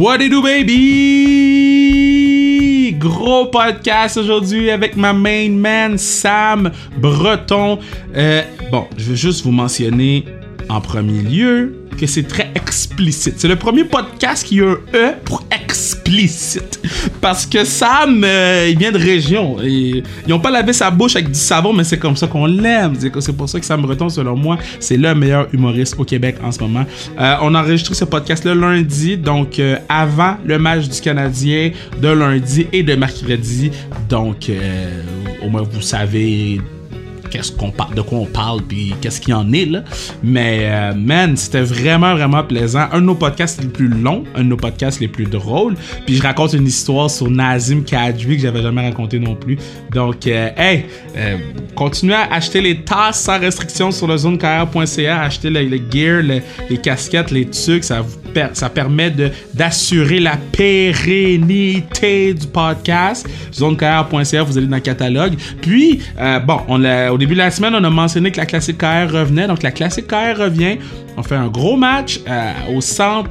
What you do, baby? Gros podcast aujourd'hui avec ma main man Sam Breton. Euh, bon, je vais juste vous mentionner en premier lieu que c'est très explicite. C'est le premier podcast qui a un E pour explicite. Parce que Sam, euh, il vient de région. Et, ils ont pas lavé sa bouche avec du savon, mais c'est comme ça qu'on l'aime. C'est pour ça que Sam Breton, selon moi, c'est le meilleur humoriste au Québec en ce moment. Euh, on a enregistré ce podcast le lundi, donc euh, avant le match du Canadien de lundi et de mercredi. Donc, au moins, vous savez qu'est-ce qu'on parle, de quoi on parle, puis qu'est-ce qu'il y en est là. Mais euh, man, c'était vraiment vraiment plaisant. Un de nos podcasts les plus longs, un de nos podcasts les plus drôles. Puis je raconte une histoire sur Nazim Kadri que j'avais jamais raconté non plus. Donc, euh, hey, euh, continuez à acheter les tasses sans restriction sur le zonecarrière.ca, acheter le, gear, les casquettes, les trucs, ça vous ça permet d'assurer la pérennité du podcast. Zonecar.ca, vous allez dans le catalogue. Puis, bon, on l'a début de la semaine, on a mentionné que la classique KR revenait. Donc la classique KR revient. On fait un gros match euh, au centre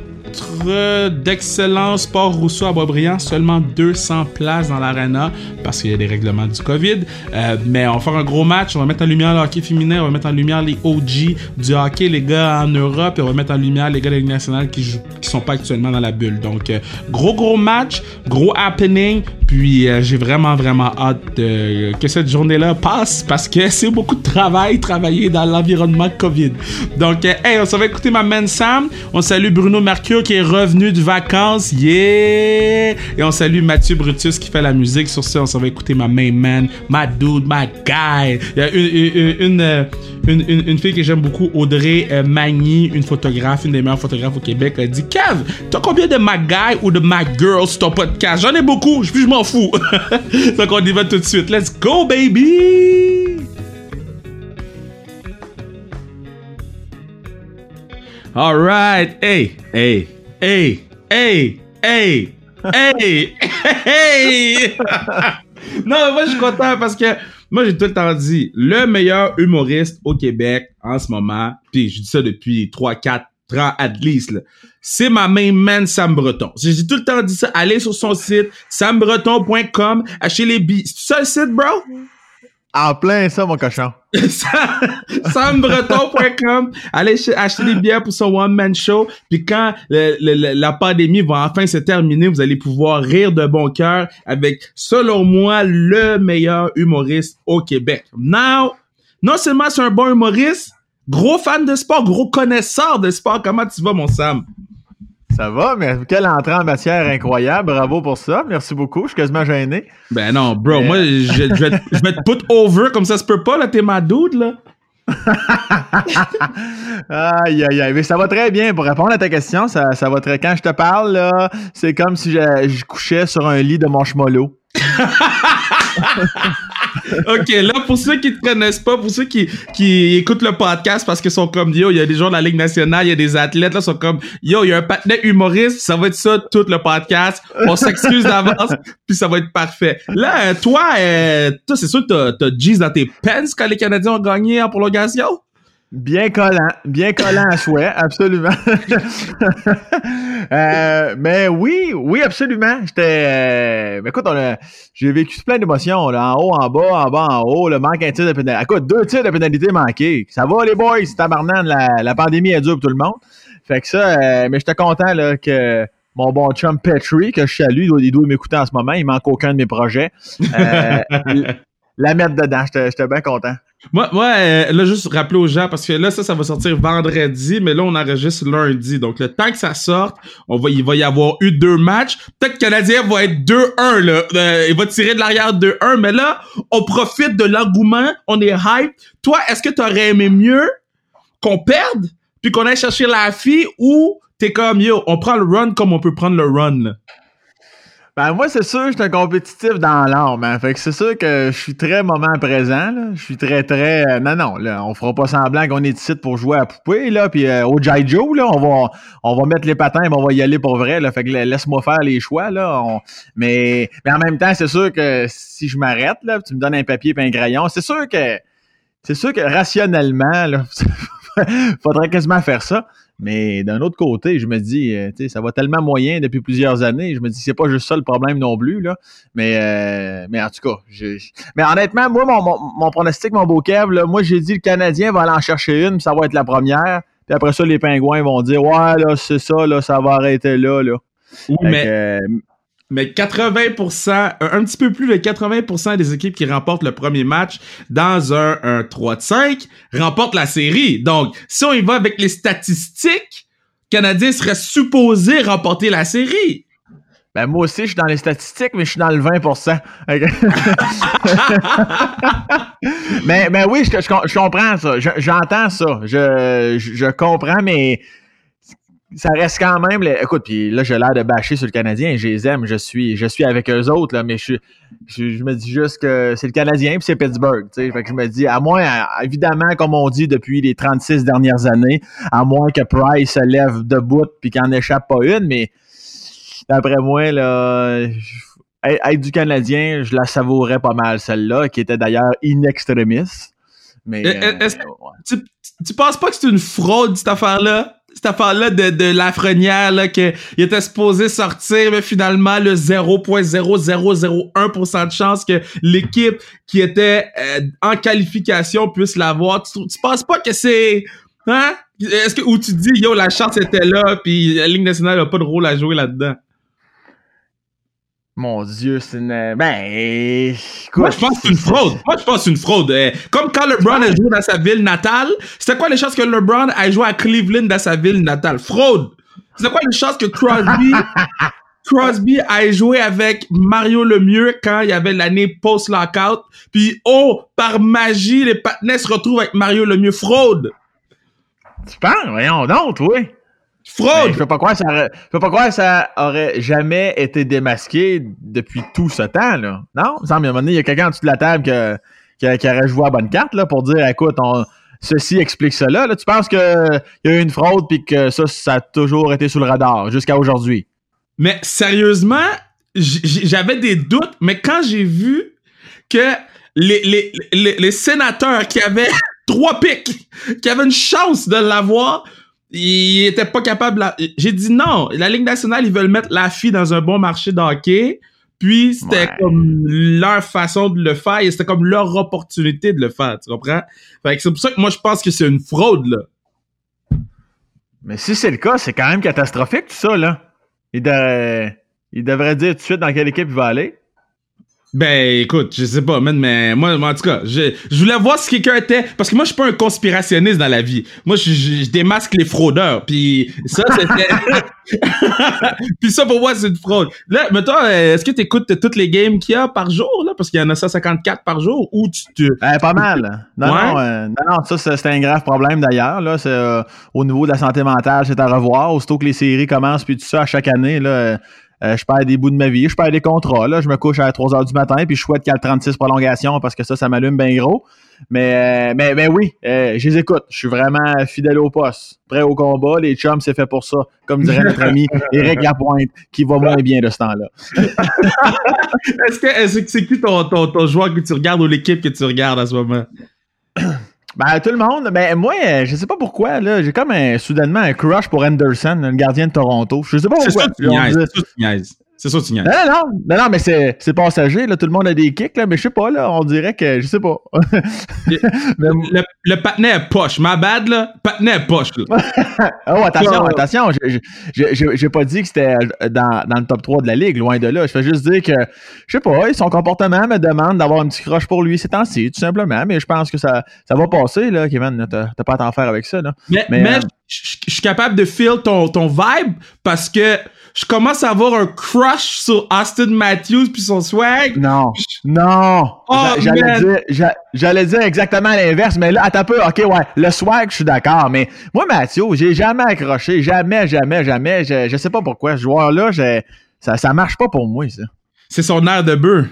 d'excellence Port Rousseau à Boisbriand, seulement 200 places dans l'arena parce qu'il y a des règlements du COVID. Euh, mais on va faire un gros match, on va mettre en lumière le hockey féminin, on va mettre en lumière les OG du hockey, les gars en Europe, et on va mettre en lumière les gars de la nationale qui, jouent, qui sont pas actuellement dans la bulle. Donc, euh, gros gros match, gros happening, puis euh, j'ai vraiment vraiment hâte que cette journée-là passe parce que c'est beaucoup de travail, travailler dans l'environnement COVID. Donc, hey, on s'en va écouter ma man Sam, on salue Bruno Mercure qui est revenu de vacances. Yeah! Et on salue Mathieu Brutus qui fait la musique. Sur ce, on s'en va écouter ma main man, ma dude, ma guy. Il y a une, euh, une, fille que j'aime beaucoup, Audrey euh, Magny, une photographe, une des meilleures photographes au Québec. Elle dit Kev, t'as combien de ma guy ou de ma girl sur ton podcast? J'en ai beaucoup, je m'en fous. Donc on y va tout de suite. Let's go, baby! Alright, hey, hey, hey, hey, hey, hey, hey. non, moi je suis content parce que moi j'ai tout le temps dit le meilleur humoriste au Québec en ce moment, puis je dis ça depuis 3 4 ans at least C'est ma main man Sam Breton. J'ai tout le temps dit ça. Allez sur son site sambreton.com, achetez les billets. C'est ça le site, bro? En plein ça, mon cochon. SamBreton.com. Allez acheter des bières pour son one-man show. Puis quand la pandémie va enfin se terminer, vous allez pouvoir rire de bon cœur avec, selon moi, le meilleur humoriste au Québec. Now, non seulement c'est un bon humoriste, gros fan de sport, gros connaisseur de sport. Comment tu vas, mon Sam? Ça va, mais quelle entrée en matière incroyable. Bravo pour ça. Merci beaucoup. Je suis quasiment gêné. Ben non, bro. Moi, je, vais te, put over comme ça se peut pas. Là, t'es ma dude, là. aïe, aïe, aïe. Mais ça va très bien. Pour répondre à ta question, ça, ça va très. Quand je te parle, là, c'est comme si je, je couchais sur un lit de marshmallow. ok, là, pour ceux qui te connaissent pas, pour ceux qui, qui écoutent le podcast parce qu'ils sont comme, yo, il y a des gens de la Ligue nationale, il y a des athlètes, là, sont comme, yo, il y a un patinet humoriste, ça va être ça, tout le podcast. On s'excuse d'avance, puis ça va être parfait. Là, toi, euh, toi, c'est sûr que t'as, t'as dans tes pants quand les Canadiens ont gagné en prolongation? Bien collant, bien collant à souhait, absolument. euh, mais oui, oui, absolument. J'étais. Euh, écoute, j'ai vécu plein d'émotions, en haut, en bas, en bas, en haut, le manque un tir de pénalité. Écoute, deux tirs de pénalité manqués. Ça va, les boys, c'est tabarnan, la, la pandémie est dure pour tout le monde. Fait que ça, euh, mais j'étais content là, que mon bon chum Petri, que je salue, il doit, il doit m'écouter en ce moment, il manque aucun de mes projets. Euh, la mettre dedans, j'étais bien content. Moi, moi euh, là, juste rappeler aux gens, parce que là, ça, ça va sortir vendredi, mais là, on enregistre lundi. Donc, le temps que ça sorte, on va, il va y avoir eu deux matchs. Peut-être que le Canadien va être 2-1, là. Euh, il va tirer de l'arrière 2-1, mais là, on profite de l'engouement, on est hype. Toi, est-ce que t'aurais aimé mieux qu'on perde, puis qu'on aille chercher la fille, ou t'es comme, yo, on prend le run comme on peut prendre le run, là? Ben, moi, c'est sûr, je suis un compétitif dans l'âme. Hein. Fait que c'est sûr que je suis très moment présent. Je suis très, très. Euh, non, non, là, on fera pas semblant qu'on est ici pour jouer à poupée. Là. Puis euh, au Jaijo, là, on va, on va mettre les patins et on va y aller pour vrai. Là. Fait que laisse-moi faire les choix. Là. Mais, mais en même temps, c'est sûr que si je m'arrête, là, tu me donnes un papier et un crayon, c'est sûr que. C'est sûr que rationnellement, là, faudrait quasiment faire ça. Mais d'un autre côté, je me dis, euh, tu sais, ça va tellement moyen depuis plusieurs années. Je me dis, c'est pas juste ça le problème non plus, là. Mais, euh, mais en tout cas, je, je- mais honnêtement, moi, mon, mon, mon pronostic, mon beau Kev, là, moi, j'ai dit le Canadien va aller en chercher une, puis ça va être la première. Puis après ça, les Pingouins vont dire, ouais, là, c'est ça, là, ça va arrêter là, là. Oui, Fait mais que, euh, Mais 80%, un, petit peu plus de 80% des équipes qui remportent le premier match dans un, un 3 de 5 remportent la série. Donc, si on y va avec les statistiques, Canadien serait supposé remporter la série. Ben moi aussi, je suis dans les statistiques, mais je suis dans le 20%. Ok. mais, mais oui, je, comprends ça. Je- J'entends ça. Je, je, je comprends, mais ça reste quand même. Écoute, puis là, j'ai l'air de bâcher sur le Canadien. Je les aime. Je suis, je suis avec eux autres, là, mais je, je, je me dis juste que c'est le Canadien puis c'est Pittsburgh. Fait que je me dis, à moins, à- évidemment, comme on dit depuis les 36 dernières années, à moins que Price se lève debout puis qu'il n'en échappe pas une, mais d'après moi, là, être du Canadien, je la savourais pas mal, celle-là, qui était d'ailleurs in extremis. Mais. Euh, euh. Tu, tu penses pas que c'est une fraude, cette affaire-là? Cette affaire-là de, de Lafrenière, là, qu'il était supposé sortir, mais finalement, le 0.0001% de chance que l'équipe qui était euh, en qualification puisse l'avoir. Tu, tu penses pas que c'est... Hein? Est-ce que, ou tu dis, yo, la chance était là, puis la Ligue nationale a pas de rôle à jouer là-dedans? Mon Dieu, c'est une. Ben. écoute, Moi, je pense que c'est une fraude. Moi, je pense que c'est une fraude. Euh, Comme quand LeBron a joué dans sa ville natale, c'était quoi les chances que LeBron ait joué à Cleveland dans sa ville natale? Fraude. C'était quoi les chances que Crosby, Crosby ait joué avec Mario Lemieux quand il y avait l'année post-lockout? Puis, oh, par magie, les patinets se retrouvent avec Mario Lemieux? Fraude. Tu penses? Voyons donc, oui. Ben, Fraude. je peux pas croire ça aurait, je peux pas croire que ça aurait jamais été démasqué depuis tout ce temps, là. Non? Il me semble, à un moment donné, il y a quelqu'un en dessous de la table que- qui, qui aurait joué à bonne carte, là, pour dire, écoute, on, ceci explique cela, là. Tu penses qu'il y a eu une fraude puis que ça, ça a toujours été sous le radar jusqu'à aujourd'hui? Mais sérieusement, j'avais des doutes, mais quand j'ai vu que les, les, les, les sénateurs qui avaient trois pics, qui avaient une chance de l'avoir, ils étaient pas capables. à- J'ai dit non, la Ligue nationale, ils veulent mettre la fille dans un bon marché de hockey. Puis c'était Ouais. comme leur façon de le faire et c'était comme leur opportunité de le faire, tu comprends? Fait que c'est pour ça que moi je pense que c'est une fraude là. Mais si c'est le cas, c'est quand même catastrophique, tout ça, là. Il, de- il devrait dire tout de suite dans quelle équipe il va aller. Ben, écoute, je sais pas, man, mais moi, en tout cas, je, je voulais voir si quelqu'un était... Parce que moi, je suis pas un conspirationniste dans la vie. Moi, je, je, je démasque les fraudeurs. Puis ça, c'était... puis ça, pour moi, c'est une fraude. Là, mais toi, euh, est-ce que tu écoutes toutes les games qu'il y a par jour, là? Parce qu'il y en a 154 par jour. Ou tu te... Euh, pas mal. Non, Ouais. non, euh, non, non, ça, c'est c'est un grave problème d'ailleurs. Là, c'est, euh, au niveau de la santé mentale, c'est à revoir. Aussitôt que les séries commencent, puis tout ça, à chaque année, là, euh, je perds des bouts de ma vie, je perds des contrats. Là, je me couche à 3 heures du matin, puis je souhaite qu'il y ait 36 prolongations parce que ça, ça m'allume bien gros. Mais, euh, mais, mais oui, euh, je les écoute. Je suis vraiment fidèle au poste. Prêt au combat. Les chums, c'est fait pour ça. Comme dirait notre ami Éric Lapointe, qui va moins bien de ce temps-là. Est-ce que est-ce que c'est qui ton, ton, ton joueur que tu regardes ou l'équipe que tu regardes à ce moment? Ben, tout le monde. Ben, moi, euh, je sais pas pourquoi, là. J'ai comme un, soudainement un crush pour Anderson, le gardien de Toronto. Je sais pas C'est pourquoi. C'est ça, tu. C'est ça, tu niaises. Non, non, non, non, mais c'est, passager, là. Tout le monde a des kicks, là. Mais je sais pas, là. On dirait que, je sais pas. Le, le patinet est poche. Ma bad, là. Patinet est poche, là. oh, attention, attention. j'ai- pas dit que c'était dans, dans le top 3 de la ligue, loin de là. Je fais juste dire que, je sais pas, son comportement me demande d'avoir un petit crush pour lui ces temps-ci, tout simplement. Mais je pense que ça, ça va passer, là, Kevin. T'as t'as pas à t'en faire avec ça, là. Mais, Mais, mais euh, je suis capable de feel ton, ton vibe parce que je commence à avoir un crush sur Austin Matthews puis son swag. Non, non. Oh, J'a- J'allais dire, j'a- j'allais dire exactement l'inverse, mais là, attends un peu. Ok, ouais, le swag, je suis d'accord, mais moi, Mathieu, j'ai jamais accroché, jamais, jamais, jamais. Je, je sais pas pourquoi. Ce joueur-là, ça, ça marche pas pour moi, ça. C'est son air de bœuf.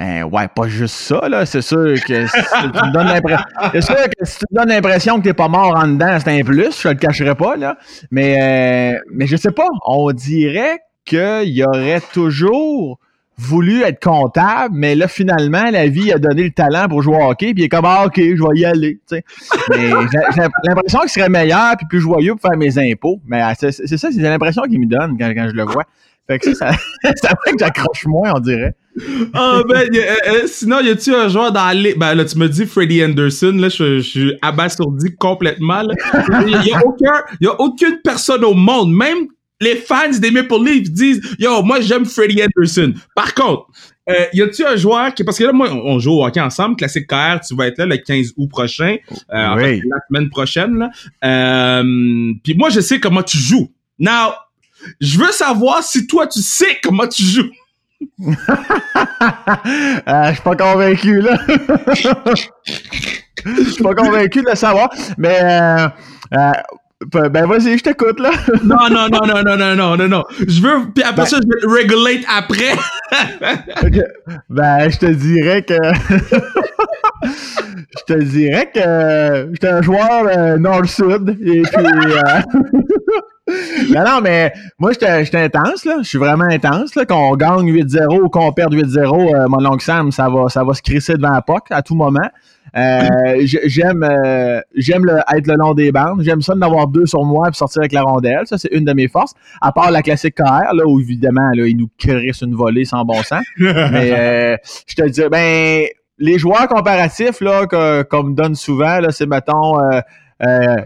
Ben ouais, pas juste ça, là. C'est sûr que si tu me donnes l'impression. Que si tu te donnes l'impression que t'es pas mort en dedans, c'est un plus, je le cacherai pas, là. Mais, euh, mais je sais pas. On dirait qu'il aurait toujours voulu être comptable, mais là, finalement, la vie a donné le talent pour jouer au hockey, puis il est comme, ah, OK, je vais y aller, tu sais. Mais j'ai l'impression qu'il serait meilleur puis plus joyeux pour faire mes impôts. Mais ah, c'est ça, c'est l'impression qu'il me donne quand je le vois. Fait que ça, ça, ça fait que j'accroche moins, on dirait. oh, ben, y a, euh, sinon, y a-tu un joueur dans les. Ben, là, tu me dis Freddie Anderson, là, je, je suis abasourdi complètement, là. Y, y, a aucun, y a aucune personne au monde, même les fans des Maple Leafs disent Yo, moi j'aime Freddie Anderson. Par contre, euh, y a-tu un joueur qui. Parce que là, moi, on joue au hockey ensemble, Classique KR, tu vas être là le 15 août prochain. Euh, Oui. en fait, la semaine prochaine, là. Euh, Puis moi, je sais comment tu joues. Now, je veux savoir si toi, tu sais comment tu joues. Euh, je suis pas convaincu, là. Je suis pas convaincu de le savoir. Mais, euh, euh, ben, vas-y, je t'écoute, là. Non, non, non, non, non, non, non, non, non. Je veux. Puis après Ben- ça, je vais te regulate après. Ben, je te dirais que. je te dirais que j'étais un joueur euh, nord-sud. Et puis. euh, non, non, mais moi, j'étais intense, là. Je suis vraiment intense, là. Qu'on gagne 8-0 ou qu'on perde 8-0, euh, mon oncle Sam, ça va, ça va se crisser devant la POC à tout moment. Euh, j'aime euh, j'aime être le long des bandes. J'aime ça d'avoir deux sur moi et sortir avec la rondelle. Ça, c'est une de mes forces. À part la classique KR, là, où évidemment, là, ils nous crissent une volée sans bon sens. Mais je te dis, ben, les joueurs comparatifs là, qu'on me donne souvent, là, c'est mettons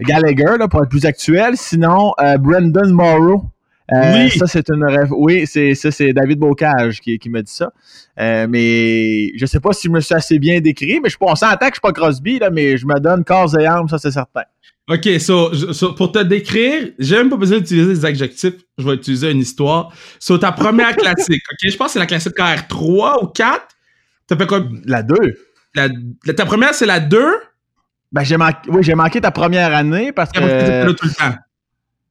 Gallagher, là, pour être plus actuel. Sinon, euh, Brendan Morrow. Euh, Oui. Ça, c'est une rêve. Oui, c'est ça, c'est David Bocage qui, qui m'a dit ça. Euh, mais je sais pas si je me suis assez bien décrit, mais je pense en tant que je suis pas Crosby, là, mais je me donne corps et âme, ça c'est certain. OK, so, je- so, pour te décrire, j'ai même pas besoin d'utiliser des adjectifs, je vais utiliser une histoire. So, ta première classique, OK? Je pense que c'est la classique KR3 ou 4. T'as fait quoi? La 2. La, la- ta première, c'est la 2. Ben, j'ai manqué, oui, j'ai manqué ta première année parce que. Tout le temps.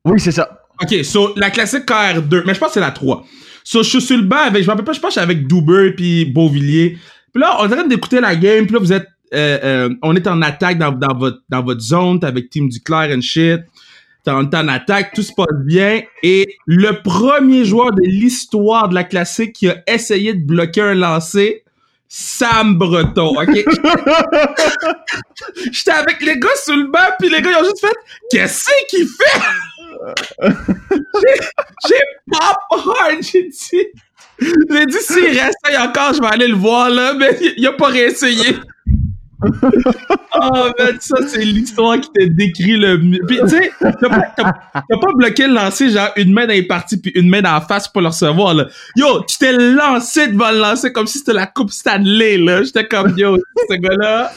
Oui, c'est ça. OK, so, la classique KR2, mais je pense que c'est la 3. So, je suis sur le banc avec, je me rappelle pas, je pense que je suis avec Duber puis Beauvillier. Puis là, on est en train d'écouter la game, puis là, vous êtes, euh, euh, on est en attaque dans, dans votre, dans votre zone, t'es avec Team Duclair and shit. T'es en, t'es en attaque, tout se passe bien. Et le premier joueur de l'histoire de la classique qui a essayé de bloquer un lancer, Sam Breton, ok? J'étais avec les gars sur le banc, puis les gars, ils ont juste fait Qu'est-ce qu'il fait? J'ai- pop hard, j'ai dit. J'ai dit, s'il réessaye encore, je vais aller le voir, là, mais il a pas réessayé. Oh, man, ça, c'est l'histoire qui te décrit le mieux. Puis, tu sais, t'as pas, t'as- t'as pas bloqué le lancer, genre, une main dans les parties, puis une main dans la face pour le recevoir, là. Yo, tu t'es lancé devant le lancer comme si c'était la Coupe Stanley, là. J'étais comme, yo, ce gars-là,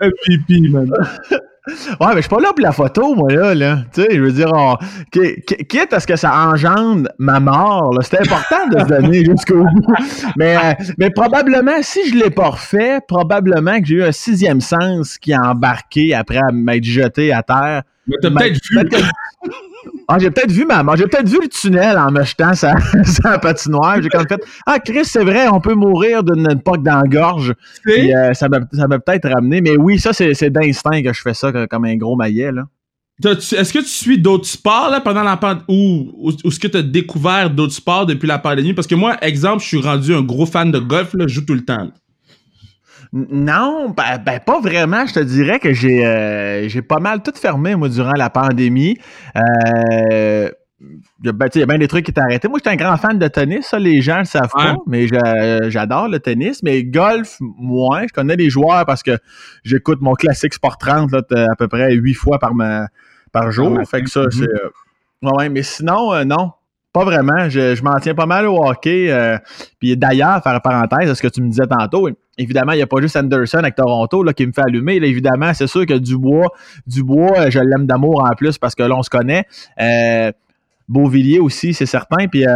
un pipi, man. Ouais, mais je suis pas là pour la photo, moi, là. là. Tu sais, je veux dire, on... quitte à ce que ça engendre ma mort, c'est important de se donner jusqu'au bout. Mais, euh, mais probablement, si je l'ai pas refait, probablement que j'ai eu un sixième sens qui a embarqué après m'être jeté à terre. Mais t'as Ma- peut-être vu. Ah, j'ai peut-être vu ma mort. J'ai peut-être vu le tunnel en me jetant sa, sa patinoire. J'ai comme fait Ah, Chris, c'est vrai, on peut mourir d'une poque dans la gorge. Puis, euh, ça m'a peut-être ramené. Mais oui, ça, c'est c'est d'instinct que je fais ça comme un gros maillet, là. Est-ce que tu suis d'autres sports là, pendant la pandémie ou, ou, ou est-ce que tu as découvert d'autres sports depuis la pandémie? Parce que moi, exemple, je suis rendu un gros fan de golf, là, je joue tout le temps. là. Non, ben, ben, pas vraiment. Je te dirais que j'ai euh, j'ai pas mal tout fermé, moi, durant la pandémie. Euh, il y a ben, il y a bien des trucs qui étaient arrêtés. Moi, j'étais un grand fan de tennis, ça, les gens le savent Ouais. pas, mais j'a- j'adore le tennis. Mais golf, moins. Je connais les joueurs parce que j'écoute mon classique Sport 30 là, t- à peu près huit fois par, ma, par jour. matin. fait que ça, Mhm. c'est... euh, ouais, ouais, mais sinon, euh, non. Pas vraiment. Je, je m'en tiens pas mal au hockey. euh, puis d'ailleurs, faire parenthèse à ce que tu me disais tantôt, évidemment, il n'y a pas juste Anderson avec Toronto là, qui me fait allumer. Évidemment, c'est sûr que Dubois, Dubois, euh, je l'aime d'amour en plus parce que là, on se connaît. Euh, Beauvilliers aussi, c'est certain. Puis euh,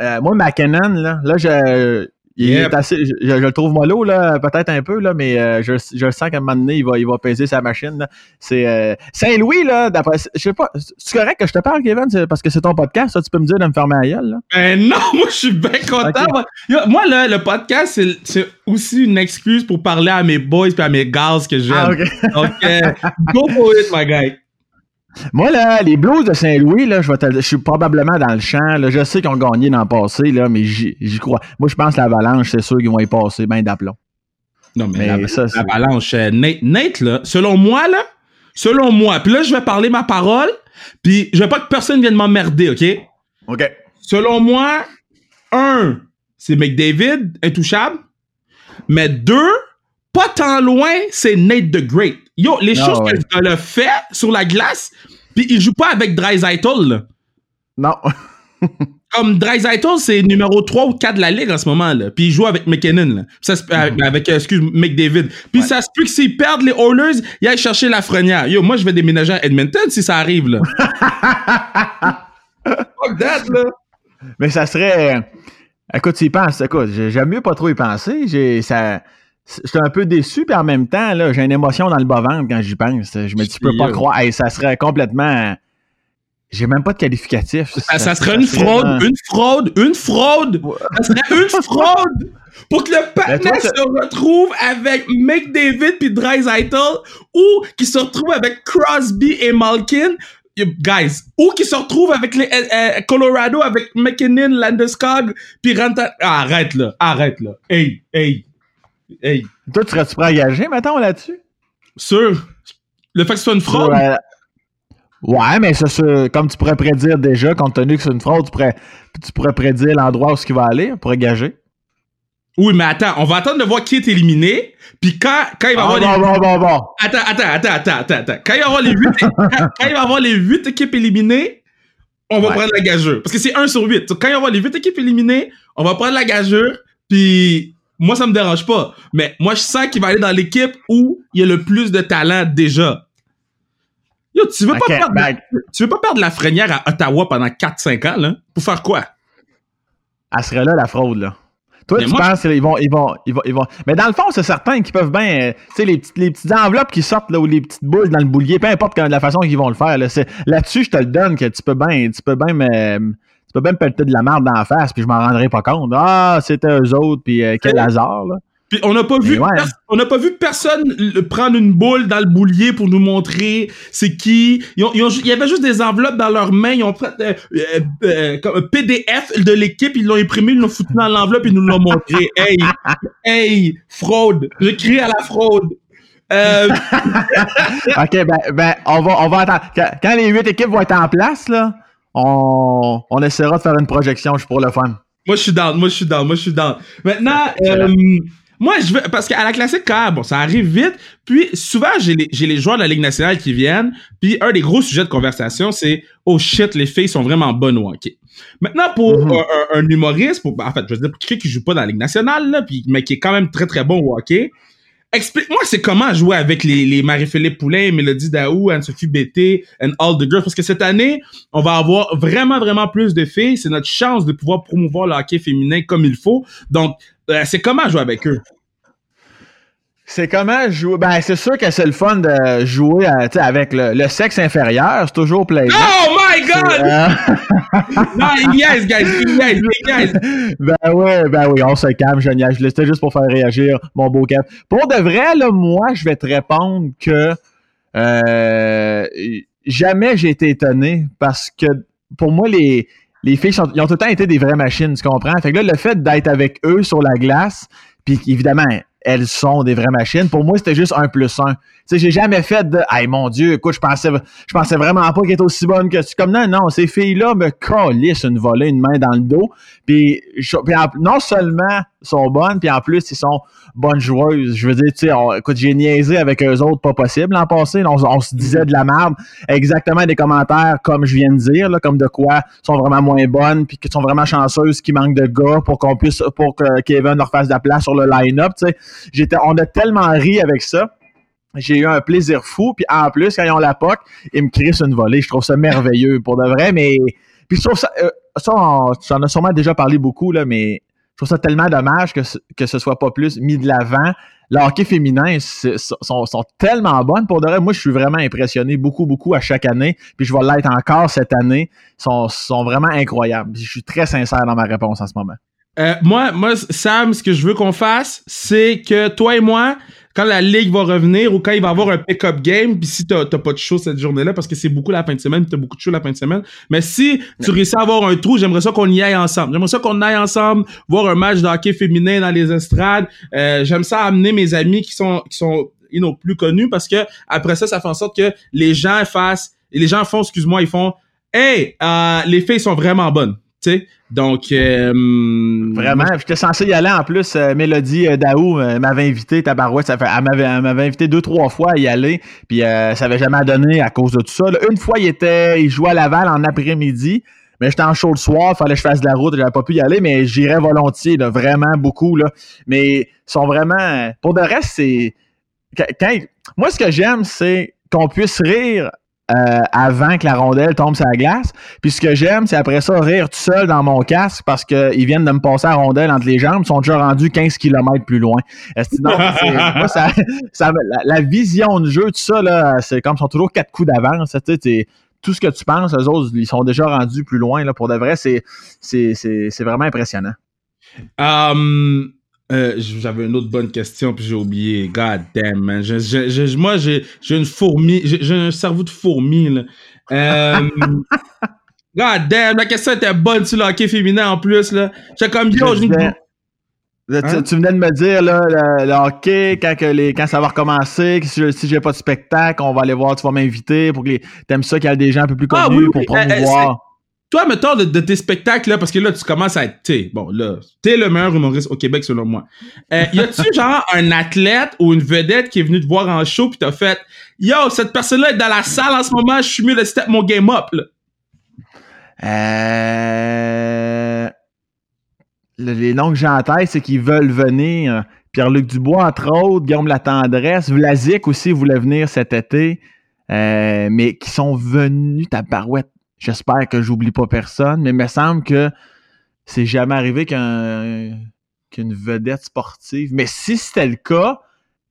euh, moi, McKinnon, là je, il Yep. est assez, je, je le trouve mollo, là, peut-être un peu, là, mais euh, je, je sens qu'à un moment donné, il va, il va peser sa machine. C'est euh, Saint-Louis, là, d'après. Je sais pas. C'est correct que je te parle, Kevin, parce que c'est ton podcast, ça, tu peux me dire de me fermer la gueule, là. Ben non, moi je suis bien content. Moi, là, le podcast, c'est- c'est aussi une excuse pour parler à mes boys et à mes gars que j'aime. Ah, ok. Donc, euh, go for it, my guy. Moi, là, les Blues de Saint-Louis, là, je, vais te- je suis probablement dans le champ. Là, je sais qu'ils ont gagné dans le passé, là, mais j'y crois. Moi, je pense que l'Avalanche, c'est sûr qu'ils vont y passer bien d'aplomb. Non, mais, Mais la, ça, c'est- l'avalanche, euh, Nate, Nate, là, selon moi, là, selon moi, puis là, je vais parler ma parole, puis je veux pas que personne vienne m'emmerder, OK? OK. Selon moi, un, c'est McDavid, intouchable, mais deux, pas tant loin, c'est Nate the Great. Yo, les Ah, choses ouais. que ce gars-là fait sur la glace, puis il joue pas avec Dreisaitl. Non. Comme Dreisaitl, c'est numéro 3 ou 4 de la ligue en ce moment, là. Puis il joue avec McKinnon, là. Ça se, avec, avec, euh, excuse, McDavid. Puis Ouais. ça se peut que s'ils perdent les Oilers, ils aillent chercher la frenière. Yo, moi, je vais déménager à Edmonton si ça arrive, là. Fuck that, là. Mais ça serait. euh, Écoute, tu y penses. Écoute, j'ai- j'aime mieux pas trop y penser. J'ai. Ça. J'étais un peu déçu, puis en même temps, là, j'ai une émotion dans le bas-ventre quand j'y pense. Je me dis, je peux pas croire. Hey, ça serait complètement. J'ai même pas de qualificatif. Ça, ça serait une fraude, une fraude, une fraude. Ça serait une fraude pour que le toi, t'as- se retrouve avec McDavid puis Dreisaitl ou qu'il se retrouve avec Crosby et Malkin. Guys, ou qu'il se retrouve avec les euh, euh, Colorado avec McKinnon, Landeskog puis Ranta. Ah, arrête là, arrête là. Hey, hey, hey. Toi, tu serais-tu prêt à gager, mettons, là-dessus? Sûr, le fait que ce soit une fraude? Sur, euh, Ouais, mais ça, comme tu pourrais prédire déjà, compte tenu que c'est une fraude, tu pourrais, tu pourrais prédire l'endroit où ce qui va aller, pour gager. Oui, mais attends, on va attendre de voir qui est éliminé. Puis quand, quand il va Ah, avoir les bon, bon, bon, bon. Attends, attends, attends, attends, attends. Quand il va avoir les huit, quand, quand il va avoir les huit équipes éliminées, on va Ouais. prendre la gageure. Parce que c'est 1 sur 8. Quand il va avoir les huit équipes éliminées, on va prendre la gageure, puis moi, ça me dérange pas. Mais moi, je sens qu'il va aller dans l'équipe où il y a le plus de talent déjà. Yo, tu veux, pas, perdre, ben- tu veux pas perdre la frenière à Ottawa pendant 4-5 ans, là? Pour faire quoi? Elle serait là, la fraude, là. Toi, Mais tu moi, penses qu'ils vont, ils vont, ils vont, ils vont. Mais dans le fond, c'est certain qu'ils peuvent bien. euh, tu sais, les petites, les petites enveloppes qui sortent, là, ou les petites boules dans le boulier, peu importe quand- la façon qu'ils vont le faire, là. c'est- Là-dessus, je te le donne que tu peux bien, tu peux bien. Tu peux bien me pelleter de la merde dans la face, puis je m'en rendrai pas compte. Ah, c'était eux autres, puis euh, quel hasard, là. Puis on n'a pas vu, ouais. pers- on pas vu personne prendre une boule dans le boulier pour nous montrer c'est qui. Ils ont- ils ont ju- il y avait juste des enveloppes dans leurs mains. Ils ont pris euh, euh, comme un PDF de l'équipe, ils l'ont imprimé, ils l'ont foutu dans l'enveloppe et ils nous l'ont montré. Hey, hey, fraude. J'ai crié à la fraude. Euh, OK, ben, ben on va, on va attendre. Quand les huit équipes vont être en place, là, on, on essaiera de faire une projection, pour le fun. Moi, je suis down. Moi, je suis down. Moi, je suis down. Maintenant, Excellent. euh, moi, je veux, parce qu'à la classique, quand même, bon, ça arrive vite. Puis, souvent, j'ai les, les joueurs de la Ligue nationale qui viennent. Puis, un des gros sujets de conversation, c'est, oh shit, les filles sont vraiment bonnes au hockey. Maintenant, pour Mhm. un humoriste, pour, en fait, je veux dire, pour quelqu'un qui joue pas dans la Ligue nationale, là, puis, mais qui est quand même très, très bon au hockey, Explique-moi, c'est comment jouer avec les, les Marie-Philippe Poulain, Mélodie Daou, Anne-Sophie Bété, and all the girls. Parce que cette année, on va avoir vraiment, vraiment plus de filles. C'est notre chance de pouvoir promouvoir le hockey féminin comme il faut. Donc, euh, c'est comment jouer avec eux? C'est comment jouer? Ben, c'est sûr que c'est le fun de jouer euh, avec le, le sexe inférieur. C'est toujours plaisant. Oh my God! Euh, non, yes, guys, yes, yes. ben oui, ben oui, on se calme, je niaise. C'était juste pour faire réagir, mon beau Kev. Pour de vrai, là, moi, je vais te répondre que euh, jamais j'ai été étonné parce que pour moi, les, les filles sont, ils ont tout le temps été des vraies machines, tu comprends? Fait que là, le fait d'être avec eux sur la glace, puis évidemment, elles sont des vraies machines. Pour moi, c'était juste un plus un. Tu sais, j'ai jamais fait de, hey, mon Dieu, écoute, je pensais, je pensais vraiment pas qu'elle était aussi bonne que tu. Comme non, non, ces filles-là me calissent une volée, une main dans le dos. Puis, non seulement sont bonnes, puis en plus, ils sont bonnes joueuses. Je veux dire, tu sais, écoute, j'ai niaisé avec eux autres, pas possible l'an passé. On, se disait de la merde. Exactement des commentaires comme je viens de dire, là, comme de quoi sont vraiment moins bonnes, puis qu'ils sont vraiment chanceuses, qu'il manque de gars pour qu'on puisse, pour que Kevin leur fasse de la place sur le line-up, tu sais. J'étais, on a tellement ri avec ça. J'ai eu un plaisir fou. Puis en plus, quand ils ont la POC, ils me sur une volée. Je trouve ça merveilleux pour de vrai. Mais puis ça, euh, ça tu en as sûrement déjà parlé beaucoup, là, mais je trouve ça tellement dommage que, ce- que soit pas plus mis de l'avant. Le hockey féminin sont, sont tellement bonnes. Pour de vrai, moi, je suis vraiment impressionné beaucoup, beaucoup à chaque année. Puis je vais l'être encore cette année. Ils sont, sont vraiment incroyables. Je suis très sincère dans ma réponse en ce moment. Euh, moi, moi, Sam, ce que je veux qu'on fasse, c'est que toi et moi, quand la ligue va revenir ou quand il va avoir un pick-up game, puis si t'as pas de show cette journée-là, parce que c'est beaucoup la fin de semaine, t'as beaucoup de show la fin de semaine. Mais si tu réussis à avoir un trou, j'aimerais ça qu'on y aille ensemble. J'aimerais ça qu'on aille ensemble voir un match de hockey féminin dans les estrades. Euh, J'aime ça amener mes amis qui sont qui sont you know, plus connus parce que après ça, ça fait en sorte que les gens fassent, et les gens font, excuse-moi, ils font, hey, euh, les filles sont vraiment bonnes. Donc, euh, vraiment, j'étais censé y aller en plus. Euh, Mélodie euh, Daou m'avait invité, Tabarouette, ça fait, elle m'avait, invité deux trois fois à y aller, puis ça avait jamais donné à cause de tout ça. une fois, il était, il jouait à Laval en après-midi, mais j'étais en show le soir, fallait que je fasse de la route, j'avais pas pu y aller, mais j'irais volontiers, là, vraiment beaucoup là. Mais ils sont vraiment, pour de reste, c'est quand, moi ce que j'aime, c'est qu'on puisse rire euh, avant que la rondelle tombe sur la glace. Puis ce que j'aime, c'est après ça rire tout seul dans mon casque parce qu'ils viennent de me passer la rondelle entre les jambes, ils sont déjà rendus 15 km plus loin. Non, moi, ça, la, vision de jeu, tout ça, là, c'est comme ils sont toujours quatre coups d'avance. Tout ce que tu penses, eux autres, ils sont déjà rendus plus loin. Là, pour de vrai, c'est, c'est, c'est, vraiment impressionnant. Um, euh, j'avais une autre bonne question, puis j'ai oublié. God damn, man. moi, j'ai une fourmi. J'ai un cerveau de fourmi, là. Euh, God damn, la question était bonne sur le hockey féminin en plus, là. J'ai comme yo, je hein? tu, venais de me dire, là, le, hockey, quand, que les, quand ça va recommencer, si, si j'ai pas de spectacle, on va aller voir, tu vas m'inviter pour que t'aimes ça qu'il y a des gens un peu plus ah connus pour promouvoir. Toi, mettons, de, de, tes spectacles, là, parce que là, tu commences à être, t'es, bon, là, t'es le meilleur humoriste au Québec, selon moi. Euh, y a-tu, genre, un athlète ou une vedette qui est venu te voir en show pis t'as fait, yo, cette personne-là est dans la salle en ce moment, je suis mieux de step mon game up, là? Euh... Les noms que j'ai en tête, c'est qu'ils veulent venir. Pierre-Luc Dubois, entre autres, Guillaume Latendresse, Vlasic aussi voulait venir cet été, euh, mais qui sont venus, ta barouette J'espère que j'oublie pas personne, mais il me semble que c'est jamais arrivé qu'une vedette sportive. Mais si c'était le cas,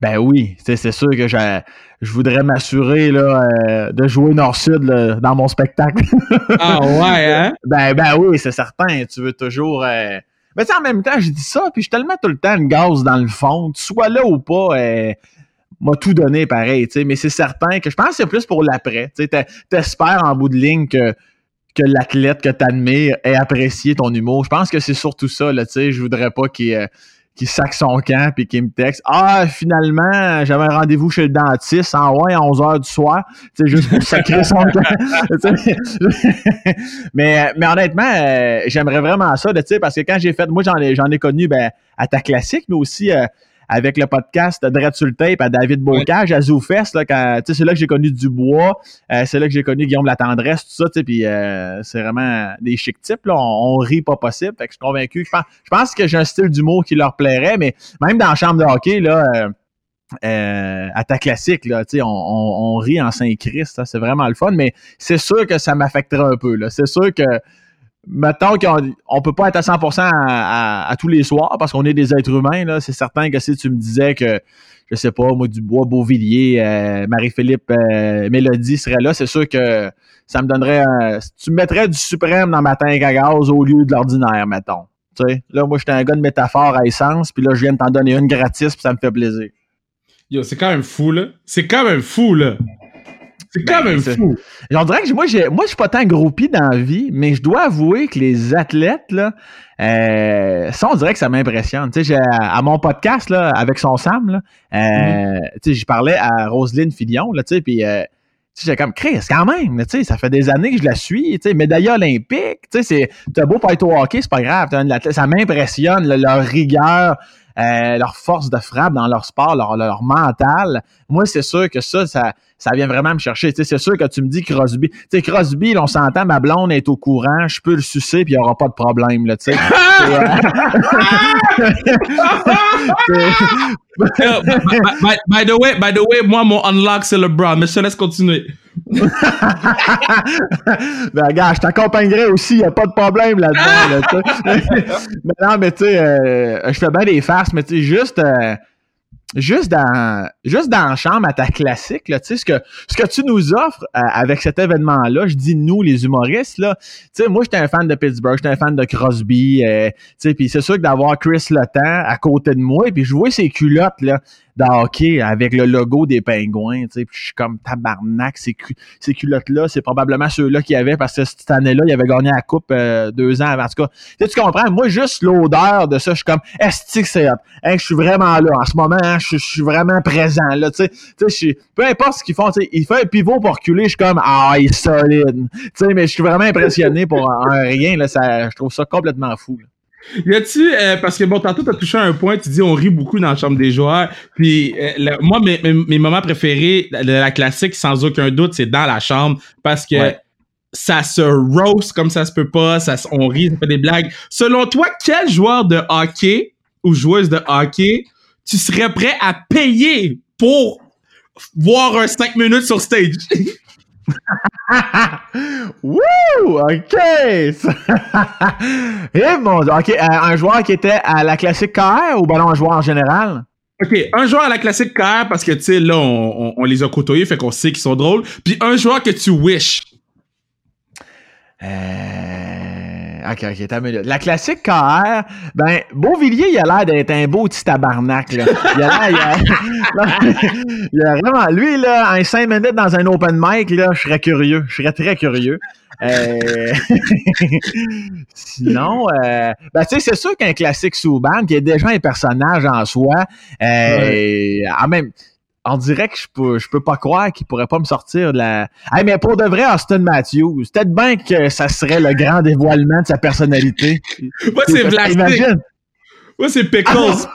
ben oui, c'est sûr que je voudrais m'assurer euh, de jouer Nord-Sud dans mon spectacle. ah ouais, hein? Ben, ben oui, c'est certain. Tu veux toujours. Euh, mais en même temps, je dis ça, puis je suis tellement tout le temps une gaz dans le fond. Tu sois là ou pas, euh, m'a tout donné pareil, tu sais, mais c'est certain que je pense que c'est plus pour l'après. Tu sais, t'espères en bout de ligne que, l'athlète que t'admires ait apprécié ton humour. Je pense que c'est surtout ça, là, tu sais, je voudrais pas qu'il euh, son camp puis qu'il me texte Ah, finalement, j'avais un rendez-vous chez le dentiste en ouais, à 11h du soir. C'est juste pour sacrer son camp. mais, mais honnêtement, euh, j'aimerais vraiment ça, tu sais, parce que quand j'ai fait, moi j'en ai j'en ai connu ben, à ta classique, mais aussi euh, avec le podcast Dread sur le tape à David Bocage, à ZooFest, là, c'est là que j'ai connu Dubois, euh, c'est là que j'ai connu Guillaume La Tendresse, tout ça, puis euh, c'est vraiment des chic types, là, on, rit pas possible, fait que je suis convaincu, je pense, je pense que j'ai un style d'humour qui leur plairait, mais même dans la chambre de hockey, là, euh, à ta classique, là, on, on, on rit en Saint-Christ, c'est vraiment le fun, mais c'est sûr que ça m'affecterait un peu. Là. C'est sûr que mettons qu'on on peut pas être à 100% à, tous les soirs parce qu'on est des êtres humains. Là. C'est certain que si tu me disais que, je sais pas, moi, Dubois, Beauvilliers, euh, Marie-Philippe, euh, Mélodie serait là, c'est sûr que ça me donnerait un, Tu me mettrais du suprême dans ma tank à gaz au lieu de l'ordinaire, mettons. Tu sais, là, moi, j'étais un gars de métaphore à essence, puis là, je viens de t'en donner une gratis, puis ça me fait plaisir. Yo, c'est quand même fou, là. C'est quand même fou, là. C'est quand ben, même fou. J'en dirais que moi, j'ai, moi, je suis pas tant groupie dans la vie, mais je dois avouer que les athlètes, là, euh, ça, on dirait que ça m'impressionne. Tu sais, à mon podcast, là, avec son Sam, là, euh, mm-hmm. tu sais, je parlais à Roselyne Fillon, là, tu sais, puis euh, j'ai comme Chris, quand même, tu sais, ça fait des années que je la suis, tu sais, médaille olympique, tu sais, c'est, t'as beau pas être au hockey, c'est pas grave, ça m'impressionne, leur rigueur, euh, leur force de frappe dans leur sport, leur, leur mental. Moi, c'est sûr que ça, ça, ça vient vraiment me chercher. c'est sûr que tu me dis Crosby. Sais, Crosby, on s'entend, ma blonde est au courant, je peux le sucer puis il n'y aura pas de problème, là, tu sais. by, the way, by the way, moi, mon unlock, c'est le bras, mais je te laisse continuer. ben, regarde, je t'accompagnerai aussi, il n'y a pas de problème là-dedans. mais non, mais tu sais, euh, je fais bien des farces, mais tu sais, juste. Euh, juste dans juste dans la chambre à ta classique là, ce que ce que tu nous offres euh, avec cet événement là, je dis nous les humoristes là, tu sais moi j'étais un fan de Pittsburgh, j'étais un fan de Crosby, euh, tu sais puis c'est sûr que d'avoir Chris Letang à côté de moi et puis je vois ses culottes là, de hockey avec le logo des pingouins, puis je suis comme tabarnak, ces, ces culottes-là, c'est probablement ceux-là qu'il y avait parce que cette année-là, il avait gagné la coupe euh, deux ans avant. En tout cas, tu comprends? Moi, juste l'odeur de ça, je suis comme, est-ce que c'est? Hein, je suis vraiment là. En ce moment, hein, je, suis vraiment présent, là, tu sais. Tu sais, peu importe ce qu'ils font, il fait un pivot pour reculer, je suis comme, ah, il est solide. Mais je suis vraiment impressionné pour un rien, là, ça, je trouve ça complètement fou, là. Y a-tu, euh, parce que bon, tantôt t'as touché à un point, tu dis on rit beaucoup dans la chambre des joueurs. Puis euh, le- moi, mes, mes, mes moments préférés de la classique, sans aucun doute, c'est dans la chambre parce que Ouais. ça se roast comme ça se peut pas, ça, se- on rit, ça fait des blagues. Selon toi, quel joueur de hockey ou joueuse de hockey tu serais prêt à payer pour voir un 5 minutes sur stage? Wouh! OK! Eh mon Dieu. OK, euh, un joueur qui était à la classique KR ou ballon un joueur en général? OK, un joueur à la classique KR parce que, tu sais, là, on, on- on les a côtoyés, fait qu'on sait qu'ils sont drôles. Puis un joueur que tu wish. Euh... OK, OK, t'as. La classique KR, ben, Beauvillier, il a l'air d'être un beau petit tabarnak, là. Il a l'air, il a... il a vraiment, lui, là, en cinq minutes dans un open mic, là, je serais curieux. Je serais très curieux. Euh... Sinon, euh... ben, tu sais, c'est sûr qu'un classique sous band, qui est déjà un personnage en soi, euh... en même dirait que je peux, je peux pas croire qu'il pourrait pas me sortir de la. Hey, mais pour de vrai, Austin Matthews, peut-être bien que ça serait le grand dévoilement de sa personnalité. Moi, c'est Vlasic. Moi, c'est Pickles.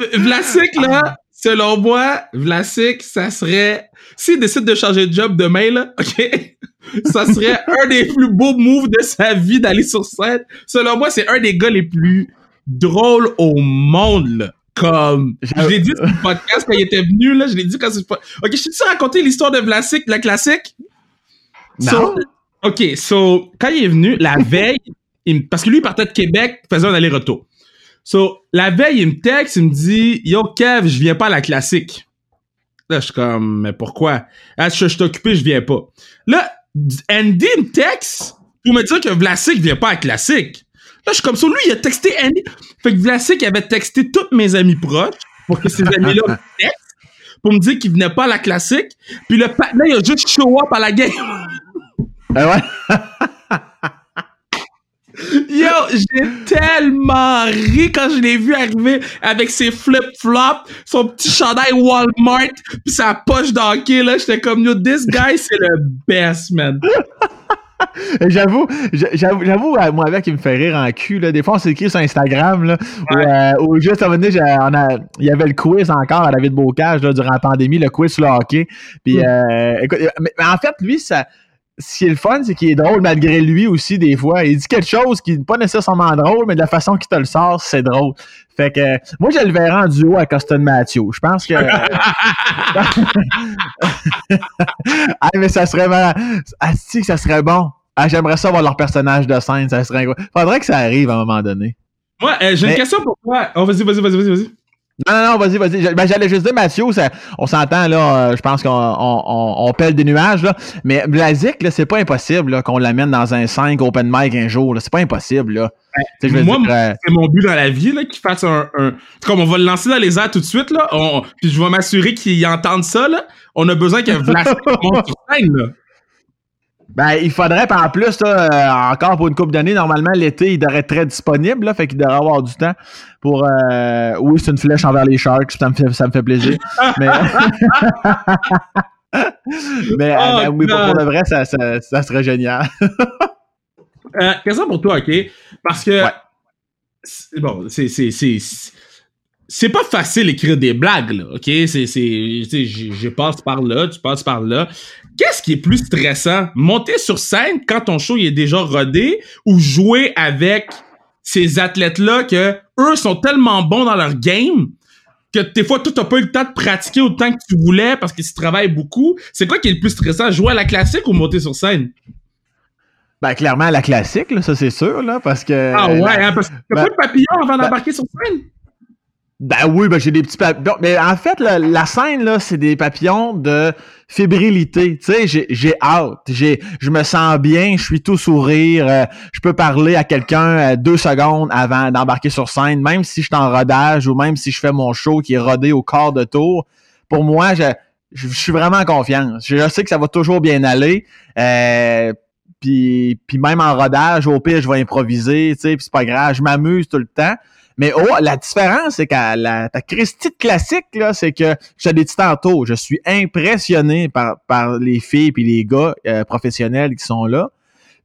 Euh, Vlasic, là, selon moi, Vlasic, ça serait... S'il décide de changer de job demain, là, OK? ça serait un des plus beaux moves de sa vie d'aller sur scène. Selon moi, c'est un des gars les plus drôles au monde, là. Comme, je l'ai dit sur le podcast quand il était venu, là, je l'ai dit quand c'est pas... Ok, je t'ai raconté l'histoire de Vlasic, la classique? Non. So, ok, so, quand il est venu, la veille, il parce que lui, il partait de Québec, faisait un aller-retour. So, la veille, il me texte, il me dit, Yo, Kev, je viens pas à la classique. Là, je suis comme, mais pourquoi? Ah, je, je suis occupé, je viens pas. Là, Andy me texte pour me dire que Vlasic vient pas à la classique. Là, je suis comme ça. Lui, il a texté Andy. Fait que Vlasic avait texté tous mes amis proches pour que ces amis-là me textent pour me dire qu'il venait pas à la classique. Puis le patinet, il a juste show up à la game. Ben ouais? Yo, j'ai tellement ri quand je l'ai vu arriver avec ses flip-flops, son petit chandail Walmart, puis sa poche d'hockey, là. J'étais comme, yo, this guy, c'est le best, man. J'avoue, j'avoue, moi, avec, il me fait rire en cul, là. Des fois, on s'écrit sur Instagram, là. Où, euh, où juste à un moment donné, j'ai- on a, il y avait le quiz encore à David Bocage, là, durant la pandémie, le quiz sur le hockey. Puis, Mm. euh, écoute, mais, mais en fait, lui, ça, ce qui est le fun, c'est qu'il est drôle malgré lui aussi, des fois. Il dit quelque chose qui n'est pas nécessairement drôle, mais de la façon qu'il te le sort, c'est drôle. Fait que, euh, moi, je le verrai en duo avec Austin Matthews. Je pense que. ah, mais ça serait vraiment. Ah, si, ça serait bon. Ah, j'aimerais ça voir leur personnage de scène. Ça serait incroyable. Faudrait que ça arrive à un moment donné. Moi, euh, j'ai Mais- une question pour toi. Oh, vas-y, vas-y, vas-y, vas-y, vas-y. Non, non, non, vas-y, vas-y. Ben, j'allais juste dire, Mathieu, ça- on s'entend, là, euh, je pense qu'on on, on, on pèle des nuages, là. Mais Blazik, là, c'est pas impossible, là, qu'on l'amène dans un 5 open mic un jour, là. C'est pas impossible, là. Veux moi, euh, C'est mon but dans la vie, là, qu'il fasse un, un- Comme on va le lancer dans les airs tout de suite, là. On... Puis je vais m'assurer qu'ils entendent ça, là. On a besoin que Vlasic monte sur scène, là. Ben, il faudrait, en plus, là, euh, encore pour une couple d'années, normalement, l'été, il devrait être très disponible, là, fait qu'il devrait avoir du temps pour... euh, oui, c'est une flèche envers les Sharks, ça me fait, ça me fait plaisir. mais... mais, Oh, oui, pour, le vrai, ça, ça, ça serait génial. Euh, question pour toi, OK? Parce que. Ouais. Bon, c'est. c'est- pas facile d'écrire des blagues, là, OK? C'est. c'est- tu sais, Je je passe par là, tu passes par là. Qu'est-ce qui est plus stressant? Monter sur scène quand ton show il est déjà rodé ou jouer avec ces athlètes-là que eux sont tellement bons dans leur game que des fois, toi, t'as pas eu le temps de pratiquer autant que tu voulais parce qu'ils travaillent beaucoup. C'est quoi qui est le plus stressant? Jouer à la classique ou monter sur scène? Ben, clairement, la classique, là, ça, c'est sûr, là, parce que... Ah ouais, hein, parce que t'as ben- pas de papillon avant ben- d'embarquer sur scène? Ben oui, ben j'ai des petits papillons. Mais en fait, la, scène, là, c'est des papillons de fébrilité. Tu sais, j'ai, hâte. J'ai, je me sens bien, je suis tout sourire. euh, je peux parler à quelqu'un euh, deux secondes avant d'embarquer sur scène, même si je suis en rodage ou même si je fais mon show qui est rodé au quart de tour. Pour moi, je, je, suis vraiment en confiance. Je, je sais que ça va toujours bien aller. Euh, puis, puis même en rodage, au pire, je vais improviser, tu sais, puis c'est pas grave, je m'amuse tout le temps. Mais oh, la différence, c'est qu'à la ta Christie classique, là, c'est que je te l'ai dit tantôt, je suis impressionné par, par les filles puis les gars euh, professionnels qui sont là.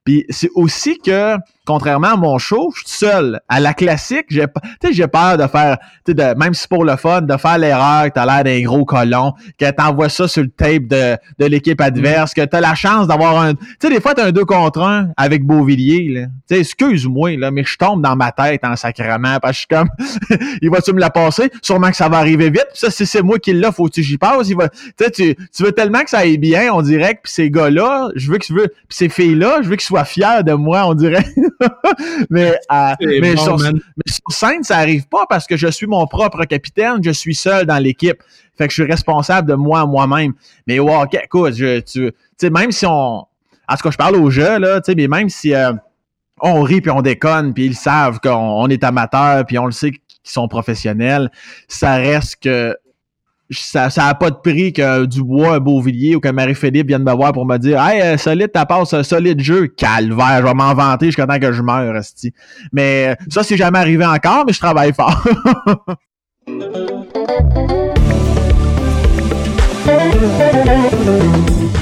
Puis c'est aussi que, contrairement à mon show, je suis seul. À la classique, j'ai j'ai peur de faire, de, même si pour le fun, de faire l'erreur, que t'as l'air d'un gros colon, que t'envoies ça sur le tape de, de l'équipe adverse, que t'as la chance d'avoir un, tu sais, des fois t'as un 2 contre 1 avec Beauvillier, là. Tu excuse-moi, là, mais je tombe dans ma tête en sacrement, parce que je suis comme, il va-tu me la passer? Sûrement que ça va arriver vite. Ça, si c'est moi qui l'ai, faut que j'y passe. Il va, tu tu, tu veux tellement que ça aille bien, on dirait que puis ces gars-là, je veux que tu veux, puis ces filles-là, je veux qu'ils soient fiers de moi, on dirait. mais, euh, mais bon, sur, man. mais sur scène, ça arrive pas parce que je suis mon propre capitaine, je suis seul dans l'équipe. Fait que je suis responsable de moi moi-même. Mais wow, ok, écoute, je, tu, tu sais, même si on, en tout cas, je parle au jeu, là, tu sais, mais même si euh, on rit puis on déconne puis ils savent qu'on on est amateur puis on le sait qu'ils sont professionnels, ça reste que ça ça a pas de prix que Dubois, un Beauvillier ou que Marie-Philippe vienne me voir pour me dire Hey, euh, solide ta passe, un solide jeu, calvaire, je vais m'en vanter jusqu'à temps que je meure. Mais euh, ça, c'est jamais arrivé encore, mais je travaille fort.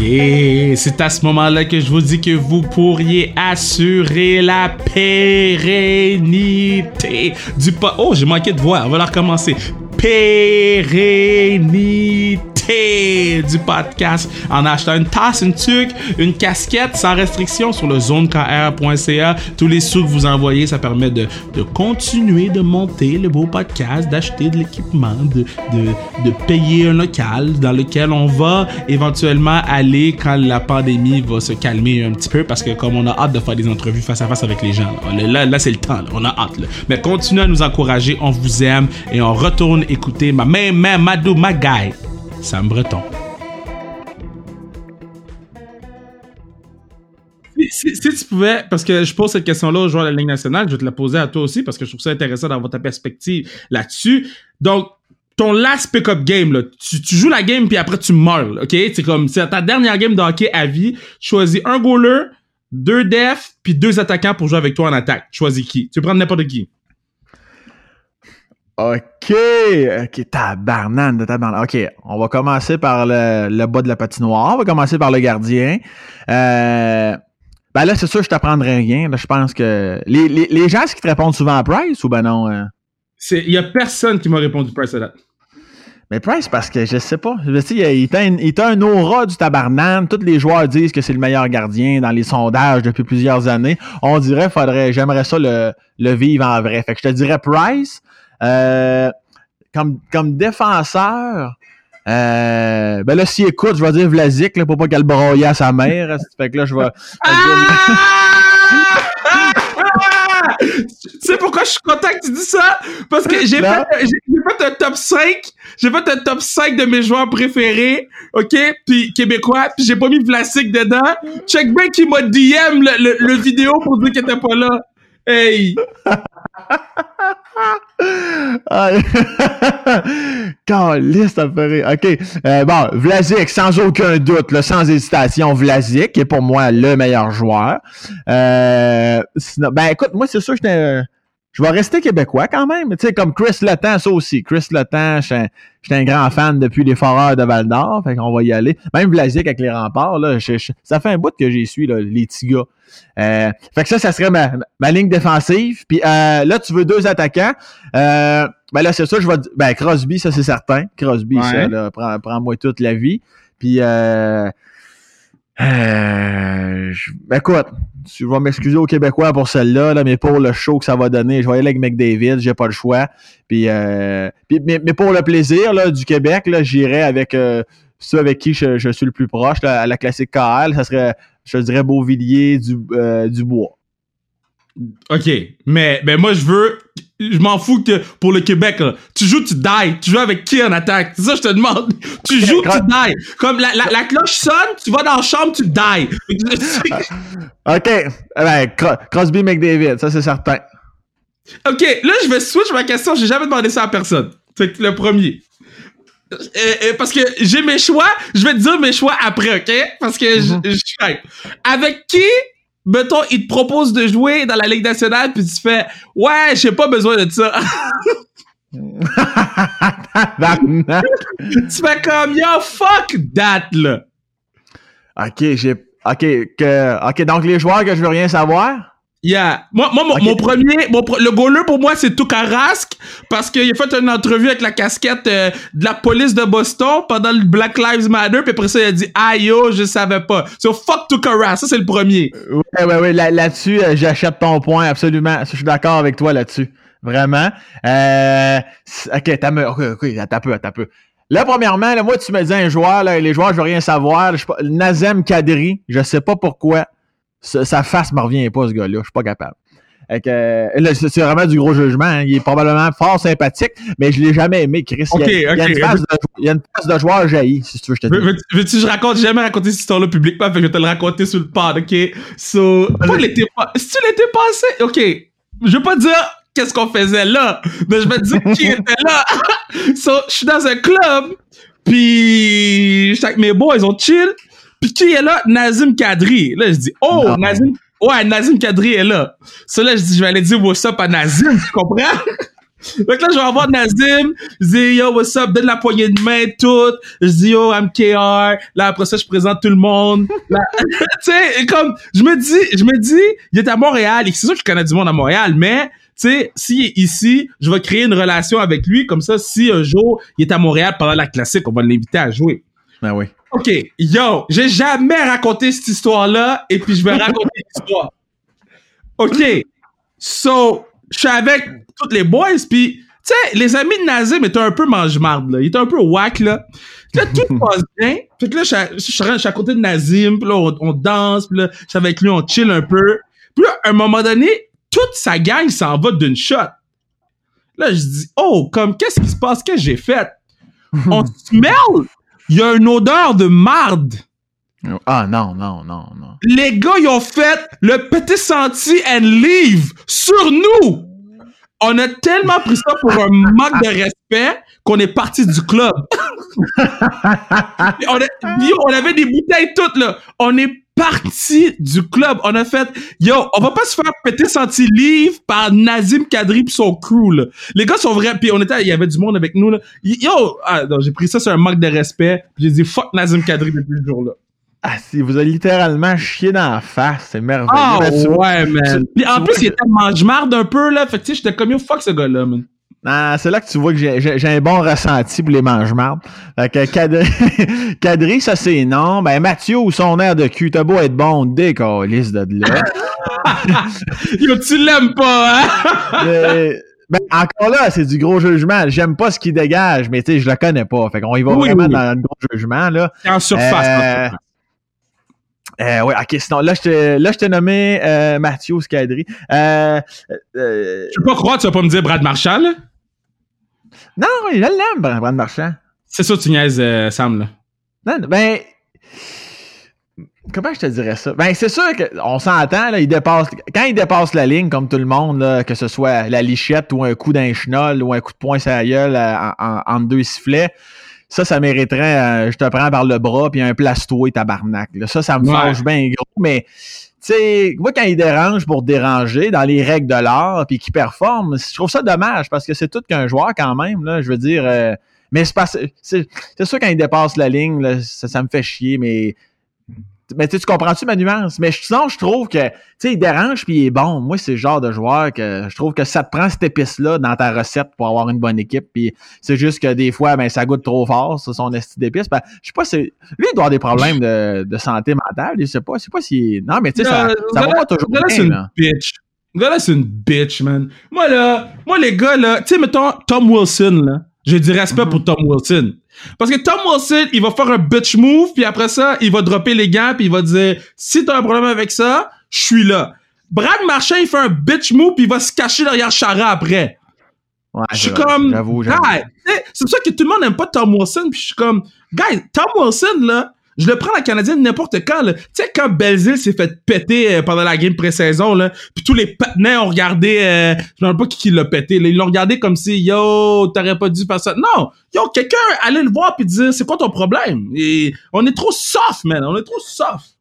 Yeah, c'est à ce moment-là que je vous dis que vous pourriez assurer la pérennité du po- Oh, j'ai manqué de voix. On va la recommencer. Pérennité du podcast en achetant une tasse, une tuque, une casquette sans restriction sur le zonekr.ca. Tous les sous que vous envoyez, ça permet de, continuer de monter le beau podcast, d'acheter de l'équipement, de, payer un local dans lequel on va éventuellement aller quand la pandémie va se calmer un petit peu parce que comme on a hâte de faire des entrevues face à face avec les gens, là, là, c'est le temps, on a hâte. Mais continuez à nous encourager, on vous aime et on retourne écouter ma main, main, Madou, ma guy, Sam Breton. Si, tu pouvais, parce que je pose cette question-là aux joueurs de la Ligue nationale, je vais te la poser à toi aussi parce que je trouve ça intéressant d'avoir ta perspective là-dessus. Donc, ton last pick-up game, tu, joues la game puis après tu meurs, ok? C'est comme, c'est ta dernière game de à vie. Choisis un goaler, deux defs puis deux attaquants pour jouer avec toi en attaque. Choisis qui? Tu prendre n'importe qui? OK. OK, tabarnane de tabarnane. OK, on va commencer par le, le bas de la patinoire. On va commencer par le gardien. Euh, ben là, c'est sûr, je t'apprendrai rien. Là, je pense que... Les, les, les gens, est-ce qu'ils te répondent souvent à Price ou ben non? euh? C'est, y a personne qui m'a répondu Price à date. Mais Price, parce que je sais pas. Je sais, il, il, est un, il est un aura du tabarnane. Tous les joueurs disent que c'est le meilleur gardien dans les sondages depuis plusieurs années. On dirait, faudrait, j'aimerais ça le, le vivre en vrai. Fait que je te dirais Price. Euh, comme, comme défenseur, euh, ben là, s'il écoute, je vais dire Vlasic, là, pour pas qu'elle broye à sa mère. fait que là, je vais. Ah! Tu sais pourquoi je suis content que tu dis ça? Parce que fait, j'ai fait un top 5. J'ai fait un top 5 de mes joueurs préférés, OK? Puis québécois, puis j'ai pas mis Vlasic dedans. Check bien qui m'a DM le, le, le vidéo pour dire qu'il était pas là. Hey! Caliste, ça me fait. OK. Euh, bon, Vlasic, sans aucun doute, là, sans hésitation, Vlasic, est pour moi le meilleur joueur. Euh, sinon, ben écoute, moi, c'est sûr que j'étais- je vais rester québécois quand même. Tu sais, comme Chris Letang, ça aussi. Chris Letang, je suis un- un grand fan depuis les Foreurs de Val-d'Or. Fait qu'on va y aller. Même Vlasic avec les remparts, là, je- je- ça fait un bout que j'y suis, là, les petits gars. Euh, fait que ça, ça serait ma, ma ligne défensive. Puis euh, là, tu veux deux attaquants. Euh, ben là, c'est ça, je vais Ben, Crosby, ça, c'est certain. Crosby, Ouais. ça, là, prends, prends-moi toute la vie. Puis, euh, euh, je- ben, écoute, je vais m'excuser aux Québécois pour celle-là, là, mais pour le show que ça va donner, je vais aller avec McDavid, j'ai pas le choix. Puis, euh, mais, pour le plaisir là, du Québec, j'irai avec euh, ceux avec qui je, suis le plus proche, là, à la classique KL, ça serait, je dirais, Beauvillier, du, euh, Dubois. OK, mais, mais moi, je veux... Je m'en fous que pour le Québec, là, tu joues, tu die. Tu joues avec qui en attaque? C'est ça que je te demande. Tu joues, tu die. Comme la, la, la cloche sonne, tu vas dans la chambre, tu die. OK. Eh Ben, Cro- Crosby McDavid, ça c'est certain. OK, là, je vais switch ma question. J'ai jamais demandé ça à personne. C'est le premier. Euh, euh, parce que j'ai mes choix, je vais te dire mes choix après, OK? Parce que je- je suis. Avec qui, mettons, il te propose de jouer dans la Ligue nationale, puis tu fais « Ouais, j'ai pas besoin de ça. Tabarnak. » Tu fais comme « Yo, fuck that, là. OK, j'ai. OK, que... OK, donc les joueurs que je veux rien savoir. » Yeah. Moi, moi mon, premier, mon le goaler pour moi, c'est Tuukka Rask parce qu'il a fait une entrevue avec la casquette euh, de la police de Boston pendant le Black Lives Matter, puis après ça, il a dit « Ah yo, je savais pas. » So, fuck Tuukka Rask. Ça, c'est le premier. Ouais, ouais, ouais. Là- Là-dessus, euh, j'achète ton point, absolument. Je suis d'accord avec toi là-dessus. Vraiment. Euh, OK, t'as me- OK, OK, un peu, un peu. Là, premièrement, là, moi, tu me dis un joueur, là, les joueurs, je veux rien savoir. Je sais pas, Nazem Kadri, je sais pas pourquoi. Sa, face me revient pas, ce gars-là. Je suis pas capable. Euh, c'est vraiment du gros jugement. hein. Il est probablement fort sympathique, mais je l'ai jamais aimé, Chris. Il y a- Ok, il, y a, ok. une face de, il y a une face de joueur jailli, si tu veux, je te Veux- dis. veux- Veux-tu que je raconte? Jamais raconté cette histoire-là publiquement, fait que je vais te le raconter sur le pod, ok? So, pas l'été. Si tu l'été passé, ok. Je vais pas dire qu'est-ce qu'on faisait là, mais je vais te dire qui était là. so, je suis dans un club, puis avec mes boys, on chill, puis qui est là? Nazim Kadri. Là, je dis, oh, Non. Nazim. Ouais, Nazim Kadri est là. So là, je dis, je vais aller dire what's up à Nazim, tu comprends? Donc là, je vais avoir Nazim. Je dis, yo, what's up? Donne la poignée de main, tout. Je dis, yo, I'm KR. Là, après ça, je présente tout le monde. Tu sais, comme, je me dis, je me dis, il est à Montréal. Et c'est sûr qu'il connaît du monde à Montréal, mais, tu sais, s'il est ici, je vais créer une relation avec lui. Comme ça, si un jour, il est à Montréal pendant la classique, on va l'inviter à jouer. Ben oui. OK, yo, j'ai jamais raconté cette histoire-là, et puis je vais raconter l'histoire. OK, so, je suis avec tous les boys, puis, tu sais, les amis de Nazim étaient un peu mange-marde, là. Ils étaient un peu whack, là. Puis là, tout passe bien. Fait que là, je suis à- côté de Nazim, puis là, on, on danse, puis là, je suis avec lui, on chill un peu. Puis là, à un moment donné, toute sa gang s'en va d'une shot. Là, je dis, oh, comme, qu'est-ce qui se passe? Qu'est-ce que j'ai fait? On smell! Il y a une odeur de marde. Ah non, non, non, non. Les gars, ils ont fait le petit senti and leave sur nous. On a tellement pris ça pour un manque de respect qu'on est parti du club. On, a- on avait des bouteilles toutes, là. On est parti du club. On a fait, yo, on va pas se faire péter senti leave par Nazim Kadri pis son crew, là. Les gars sont vrais. Puis on était, il y avait du monde avec nous, là. Yo, ah, non, j'ai pris ça sur un manque de respect. J'ai dit fuck Nazim Kadri depuis ce jour-là. Ah, si vous avez littéralement chié dans la face, c'est merveilleux. Ah vois- ouais, man. tu- Puis en plus, il était mange-marde un peu, là. Fait que tu sais, j'étais comme yo, fuck ce gars-là, man. Ah, c'est là que tu vois que j'ai- un bon ressenti pour les mange-mardes. Fait que Kadri, Kadri, ça c'est non. Ben Mathieu ou son air de cul, t'as beau être bon, décalisse de là. Yo, tu l'aimes pas, hein? Euh, ben, encore là, c'est du gros jugement. J'aime pas ce qu'il dégage, mais tu sais, je le connais pas. Fait qu'on y va Oui, vraiment oui. dans le gros jugement, là. En surface. Euh, en surface. Euh, ouais, ok, sinon, là, je t'ai là, je t'ai nommé euh, Mathieu Scadri. Euh, euh, Je peux pas croire que tu vas pas me dire Brad Marshall. Non, je l'aime, Brand Marchand. C'est ça, tu niaises, euh, Sam, là. Non, ben. Comment je te dirais ça? Ben, c'est sûr qu'on s'entend, là, il dépasse. Quand il dépasse la ligne, comme tout le monde, là, que ce soit la lichette ou un coup d'un chenol ou un coup de poing sur la gueule euh, en, deux sifflets, ça, ça mériterait euh, je te prends par le bras puis un plastois tabarnak. Là. Ça, ça me Ouais. fâche bien gros, mais. Tu sais, moi, quand il dérange pour déranger dans les règles de l'art puis qu'il performe, je trouve ça dommage parce que c'est tout qu'un joueur quand même, là. Je veux dire, euh, mais c'est pas, c'est, c'est sûr quand il dépasse la ligne, là, ça, ça me fait chier, mais mais tu comprends-tu ma nuance? Mais sinon, je trouve que, tu sais, il dérange puis il est bon. Moi, c'est le genre de joueur que je trouve que ça te prend cette épice-là dans ta recette pour avoir une bonne équipe. Puis c'est juste que des fois, ben, ça goûte trop fort, ça, son esti d'épice. Ben, je sais pas, c'est, lui, il doit avoir des problèmes de, de santé mentale. Je sais pas, je sais pas si, non, mais tu sais, ça, ça va pas toujours bien, une là. bitch. Le Gars-là, c'est une bitch, man. Moi, là, moi, les gars, là, tu sais, mettons, Tom Wilson, là. J'ai du respect Mhm. pour Tom Wilson. Parce que Tom Wilson, il va faire un bitch move, puis après ça, il va dropper les gants, puis il va dire, si t'as un problème avec ça, je suis là. Brad Marchand, il fait un bitch move puis il va se cacher derrière Chara après. Ouais, Je suis comme, J'avoue, c'est pour ça que tout le monde n'aime pas Tom Wilson, puis je suis comme, guy, Tom Wilson, là, je le prends la Canadienne n'importe quand. Tu sais, quand Belzil s'est fait péter euh, pendant la game pré-saison, puis tous les patinets ont regardé, euh, je me rappelle pas qui, l'a pété, là, ils l'ont regardé comme si, yo, t'aurais pas dû faire ça. Non! Yo, quelqu'un allait le voir puis dire, c'est quoi ton problème? Et on est trop soft, man, on est trop soft.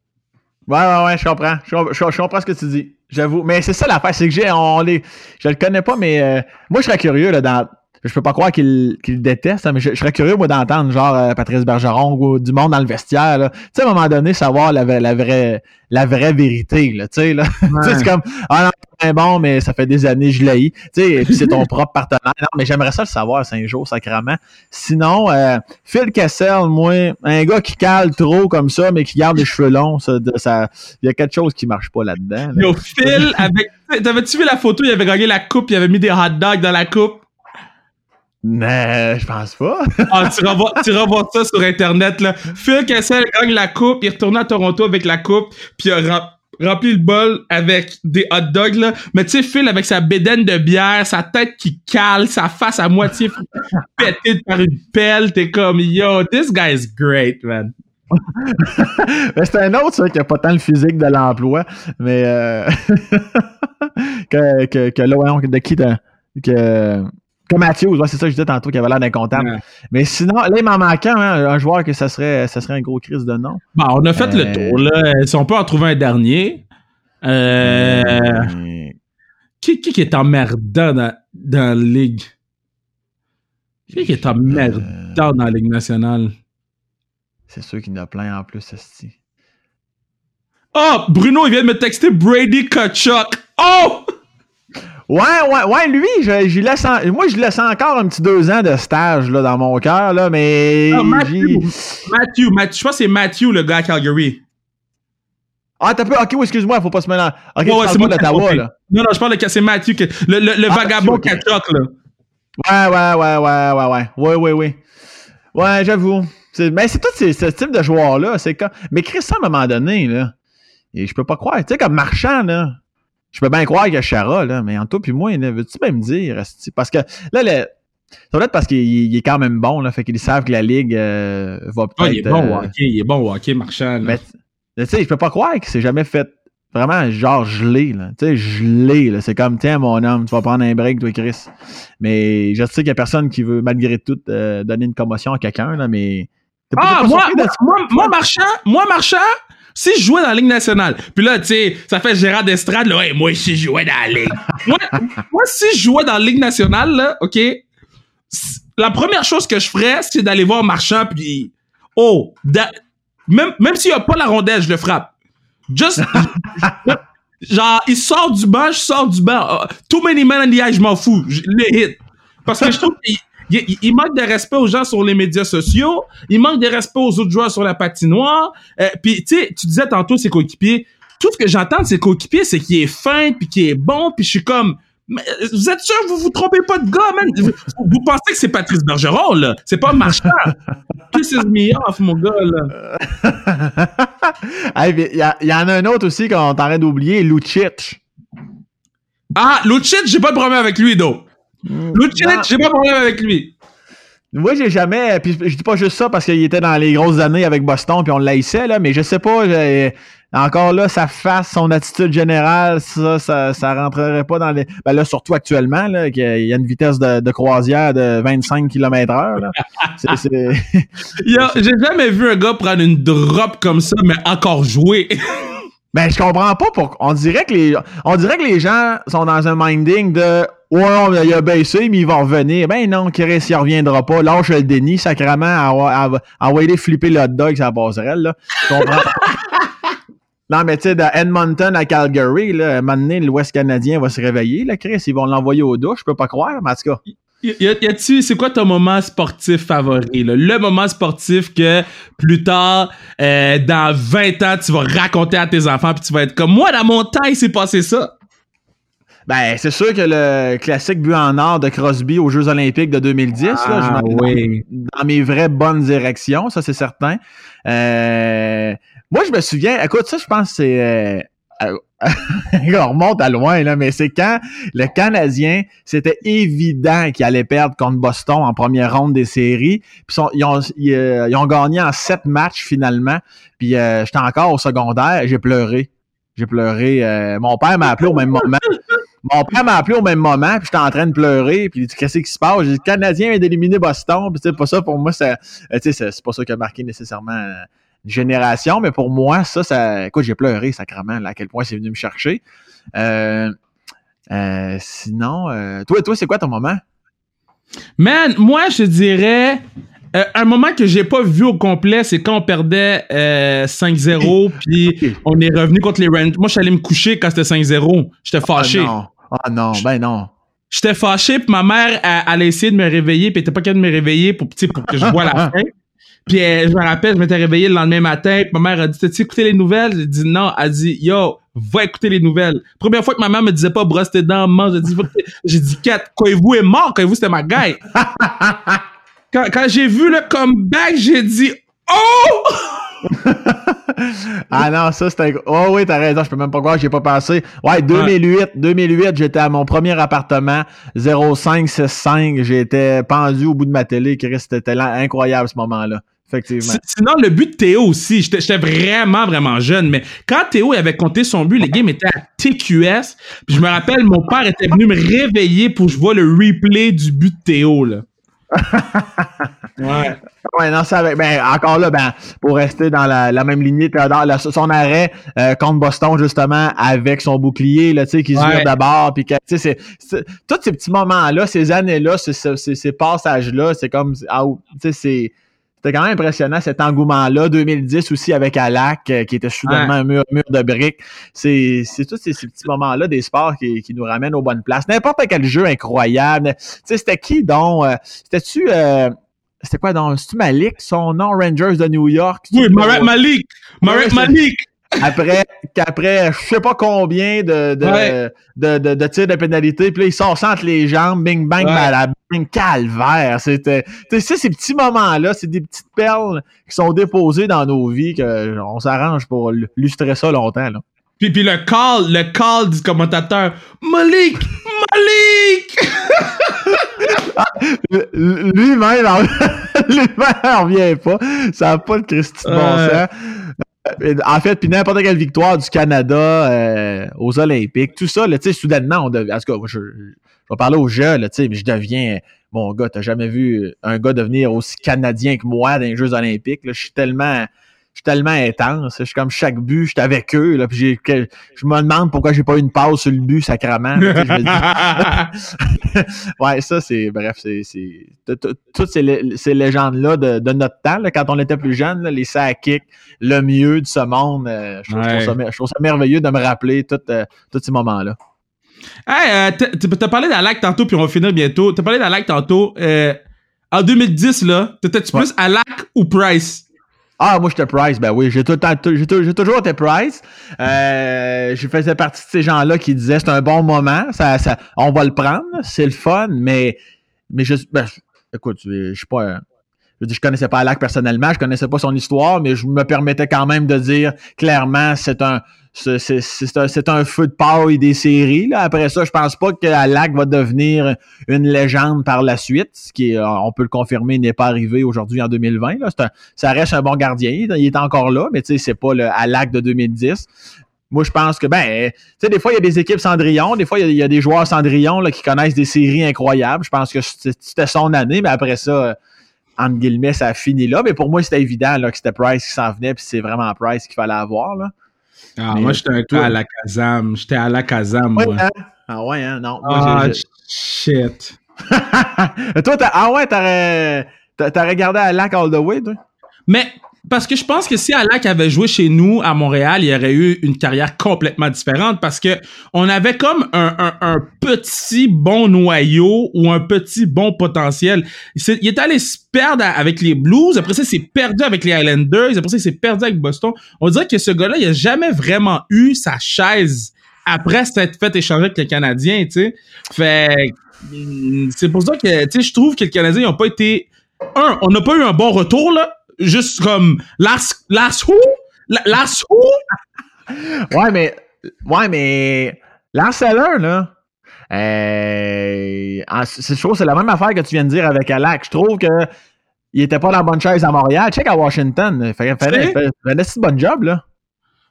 Ouais, ouais, ouais, je comprends. Je, com- je- je comprends ce que tu dis. J'avoue. Mais c'est ça l'affaire, c'est que j'ai. On les, je le connais pas, mais euh, moi, je serais curieux, là, dans. Je peux pas croire qu'il qu'il le déteste, hein, mais je, je serais curieux, moi, d'entendre, genre, euh, Patrice Bergeron ou du monde dans le vestiaire, là. Tu sais, à un moment donné, savoir la, vraie- la vraie, la vraie vérité, là, tu sais, là. tu sais, c'est comme, ah non, c'est bon, mais ça fait des années je l'ai. Tu sais, et puis c'est ton propre partenaire. Non, mais j'aimerais ça le savoir, c'est un jour, sacrément. Sinon, euh, Phil Kessel, moi, un gars qui cale trop comme ça, mais qui garde les cheveux longs, ça, ça, il y a quelque chose qui marche pas là-dedans. là. Yo, Phil, avec, t'avais-tu vu la photo, il avait gagné la coupe, il avait mis des hot dogs dans la coupe? Non, je pense pas. Ah, tu revois, tu revois ça sur Internet, là. Phil Kessel gagne la coupe, il retourne à Toronto avec la coupe, puis il a rem- rempli le bol avec des hot dogs, là. Mais tu sais, Phil, avec sa bédaine de bière, sa tête qui cale, sa face à moitié pétée par une pelle, t'es comme, yo, this guy is great, man. Mais c'est un autre, ça, qui a pas tant le physique de l'emploi, mais euh, que, que, que là, voyons, de qui que, que Matthews, ouais, c'est ça que je disais tantôt, qui avait l'air d'un comptable. Ouais. Mais sinon, là, il m'en manquait hein, un joueur que ça serait, ça serait un gros crise de nom. Bon, on a fait Euh. le tour, là. Si on peut en trouver un dernier. Euh, Euh, qui, qui qui est emmerdant dans, dans la ligue? Qui qui est emmerdant euh, dans la ligue nationale? c'est sûr qu'il y en a plein en plus, esti. Oh, Bruno, il vient de me texter Brady Kachuk. Oh! Ouais, ouais, ouais, lui, je, j'y laisse en- moi, je laisse encore un petit deux ans de stage là, dans mon cœur, là, mais. Ah, Matthew. Matthew, Matthew, je pense que c'est Matthew, le gars à Calgary. Ah, t'as peu. Ok, oui, excuse-moi, faut pas se mélanger. Ok, Ouais, ouais, c'est d'Ottawa, là. Non, non, je parle de c'est Matthew, le, le, le Ah, vagabond Matthew, ok. Kachuk, là. Ouais, ouais, ouais, ouais, ouais, ouais. Ouais, ouais, ouais. Ouais, j'avoue. Mais c'est tout ce type de joueur-là. C'est comme... Mais Chris, ça, à un moment donné, là. Et je peux pas croire. Tu sais, comme marchand, là. Je peux bien croire qu'il y a Chara, là. Mais en toi puis moi, veux-tu bien me dire? Parce que là, le... ça doit être parce qu'il il est quand même bon, là. Fait qu'ils savent que la Ligue euh, va Ah, peut-être. il est bon euh, au hockey, il est bon au hockey, marchand. là. mais tu sais, je peux pas croire que c'est jamais fait vraiment genre gelé, là. Tu sais, gelé, là. C'est comme, tiens, mon homme, tu vas prendre un break, toi, Chris. Mais je sais qu'il y a personne qui veut, malgré tout, euh, donner une commotion à quelqu'un, là, mais. Ah, moi, moi, moi, marchand, moi, marchand, si je jouais dans la Ligue nationale, puis là, tu sais, ça fait Gérard d'Estrade, là, moi, si je jouais dans la Ligue. moi, moi, si je jouais dans la Ligue nationale, là, OK, la première chose que je ferais, c'est d'aller voir Marchand, puis, oh, même, même s'il n'y a pas la rondelle, je le frappe. Just, genre, il sort du banc, je sors du banc. Uh, too many men in the eye, je m'en fous. Je les hit. Parce que je trouve qu'il il, manque de respect aux gens sur les médias sociaux. Il manque de respect aux autres joueurs sur la patinoire. Euh, puis, tu sais, tu disais tantôt ses coéquipiers. Tout ce que j'entends de ses coéquipiers, c'est qu'il est fin, puis qu'il est bon, puis je suis comme... Mais vous êtes sûr, vous vous trompez pas de gars, man? Vous, vous pensez que c'est Patrice Bergeron, là? C'est pas Marchand. Pisses me off, mon gars, là. Hey, Il y, en a un autre aussi qu'on train d'oublier, Lucic. Ah, Lucic, j'ai pas de problème avec lui, donc. Lucic, Non. j'ai pas de problème avec lui. Moi, j'ai jamais. Puis je dis pas juste ça parce qu'il était dans les grosses années avec Boston, puis on le laissait, là, mais je sais pas. Encore là, sa face, son attitude générale, ça, ça, ça rentrerait pas dans les. Ben là, surtout actuellement, là, qu'il y a- il y a une vitesse de, de croisière de 25 km/h. J'ai jamais vu un gars prendre une drop comme ça, mais encore jouer. Ben, je comprends pas pourquoi. On dirait que les, on dirait que les gens sont dans un minding de Ouais, il a baissé, mais il va revenir. Ben non, Chris, il reviendra pas. Lâche le déni, sacrément, à, à, envoyer flipper le hot dog la passerelle, là. Je comprends. non, mais tu sais, de Edmonton à Calgary, là, donné, l'Ouest canadien va se réveiller, là, Chris. Ils vont l'envoyer au douche, je peux pas croire, mais en tout cas. Y, a- y c'est quoi ton moment sportif favori, là? Le moment sportif que plus tard, euh, dans 20 ans, tu vas raconter à tes enfants puis tu vas être comme moi, dans mon temps, il s'est passé ça. Ben, c'est sûr que le classique but en or de Crosby aux Jeux Olympiques de 2010, là, je Ah, oui. dans mes vraies bonnes directions, ça c'est certain. Euh, moi, je me souviens, écoute, ça, je pense que c'est euh, on remonte à loin, là, mais c'est quand le Canadien, c'était évident qu'il allait perdre contre Boston en première ronde des séries. Puis ils, ont, ils, ont, gagné en sept matchs finalement. Puis euh, j'étais encore au secondaire, j'ai pleuré. J'ai pleuré. Euh, mon père m'a appelé au même moment. Mon père m'a appelé au même moment, puis j'étais en train de pleurer, puis il dit qu'est-ce qui se passe? J'ai dit le Canadien vient d'éliminer Boston, puis c'est pas ça pour moi, c'est pas ça qui a marqué nécessairement génération, mais pour moi, ça, ça écoute, j'ai pleuré sacrément, là, à quel point c'est venu me chercher. Euh, euh, sinon, euh, toi, toi, c'est quoi ton moment? Man, moi, je dirais. un moment que j'ai pas vu au complet, c'est quand on perdait 5-0, puis on est revenu contre les Rangers. Moi, je suis allé me coucher quand c'était 5-0. J'étais ah, fâché. Ah non, non, ben non. J'étais fâché, puis ma mère, elle, a essayé de me réveiller, puis elle était pas capable de me réveiller pour, pour que je vois la fin. Puis euh, je me rappelle, je m'étais réveillé le lendemain matin, puis ma mère a dit T'as-tu écouté les nouvelles? J'ai dit non. Elle a dit Yo, va écouter les nouvelles. Première fois que ma mère me disait pas brosse tes dents, mange. J'ai dit J'ai dit Kat, vous est mort, vous c'était ma gueule? quand, quand j'ai vu le comeback, j'ai dit Oh ah non, ça c'était. Oh oui, t'as raison, je peux même pas croire, j'ai pas pensé. Ouais, 2008, 2008, j'étais à mon premier appartement, 0565, j'étais pendu au bout de ma télé, c'était incroyable ce moment-là. Effectivement. Sinon, le but de Théo aussi, j'étais vraiment, vraiment jeune, mais quand Théo avait compté son but, les games étaient à TQS. Puis je me rappelle, mon père était venu me réveiller pour que je vois le replay du but de Théo. Là. ouais. Ouais, non, ça ben, encore là, ben, pour rester dans la, même lignée, dans son arrêt euh, contre Boston, justement, avec son bouclier, là, tu sais, qui se vire d'abord, puis tu sais, c'est, tous ces petits moments-là, ces années-là, ces, ces passages-là, c'est comme, ah, tu sais, c'est, c'était quand même impressionnant cet engouement-là. 2010 aussi avec Alak, euh, qui était soudainement un mur, de briques. C'est, c'est tous ces, petits moments-là des sports qui, qui, nous ramènent aux bonnes places. N'importe quel jeu incroyable. Tu sais, c'était qui donc? Euh, c'était-tu... Euh, c'était quoi donc? C'est-tu Malik, son nom, Rangers de New York? Oui, Marek Malik! Marek Malik! Après, qu'après, je sais pas combien de, de, de, de, de, tirs de pénalité, puis là, il sort entre les jambes, bing bang, ouais. bing, calvaire. C'était, tu sais, ces petits moments-là, c'est des petites perles qui sont déposées dans nos vies, qu'on s'arrange pour illustrer ça longtemps, là. Puis, puis le call, le call du commentateur, Malik, Malik! lui-même, lui-même, revient pas. Ça n'a pas le Christy de bon sens. Euh, en fait, puis n'importe quelle victoire du Canada euh, aux Olympiques, tout ça, tu sais, soudainement, on devient. En tout cas, je, vais parler tu sais, mais je deviens. Mon gars, t'as jamais vu un gars devenir aussi canadien que moi dans les Jeux Olympiques. Je suis tellement je suis tellement intense. Je suis comme chaque but, je suis avec eux. Là, puis j'ai, je me demande pourquoi j'ai pas eu une pause sur le but sacrament. ouais, ça, c'est. Bref, c'est. toutes ces, ces légendes-là de, de, notre temps, là, quand on était plus jeune, les sacs le mieux de ce monde. Euh, je, trouve, ça, je, trouve ça, merveilleux de me rappeler euh, tous ces moments-là. Hey, euh, t'as parlé d'Alak tantôt, puis on va finir bientôt. T'as parlé d'Alak tantôt. Euh, en 2010, là, t'étais-tu plus Alak ou Price? Ah, moi, j'étais Price. Ben oui, j'ai, toujours été Price. Euh, je faisais partie de ces gens-là qui disaient c'est un bon moment, ça, ça, on va le prendre, c'est le fun, mais, mais je, ben, écoute, je, suis pas. Je, je connaissais pas Alak personnellement, je connaissais pas son histoire, mais je me permettais quand même de dire clairement c'est un c'est un, feu de paille des séries. Là. Après ça, je pense pas que Alak va devenir une légende par la suite, ce qui on peut le confirmer, n'est pas arrivé aujourd'hui en 2020. Là. ça reste un bon gardien, il est encore là, mais c'est pas le Alak de 2010. Moi, je pense que, ben, tu sais, des fois, il y a des équipes Cendrillon, des fois, il y, a des joueurs Cendrillon là, qui connaissent des séries incroyables. Je pense que c'était son année, mais après ça, entre guillemets, ça a fini là. Mais pour moi, c'était évident là, que c'était Price qui s'en venait, puis c'est vraiment Price qu'il fallait avoir. Là. Ah, moi, j'étais à la Kazam. J'étais à la Kazam, moi. Hein? Ah ouais, hein? Non. ah, shit. toi, ah ouais, t'aurais, t'aurais regardé à Lac All the Way, toi? Mais parce que je pense que si Alak avait joué chez nous à Montréal, il aurait eu une carrière complètement différente parce que on avait comme un, petit bon noyau ou un petit bon potentiel. Il, est allé se perdre avec les Blues, après ça, il s'est perdu avec les Islanders, après ça, il s'est perdu avec Boston. On dirait que ce gars-là, il a jamais vraiment eu sa chaise après s'être fait échanger avec les Canadiens, tu sais. Fait c'est pour ça que, tu sais, je trouve que les Canadiens n'ont pas été... Un, on n'a pas eu un bon retour, là juste comme last last who? Last who? Ouais mais ouais, mais l'harceleur, là, euh, je trouve que c'est la même affaire que tu viens de dire avec Alak. Je trouve que il était pas dans la bonne chaise à Montréal. Check à Washington. Il fallait, un bon job, là.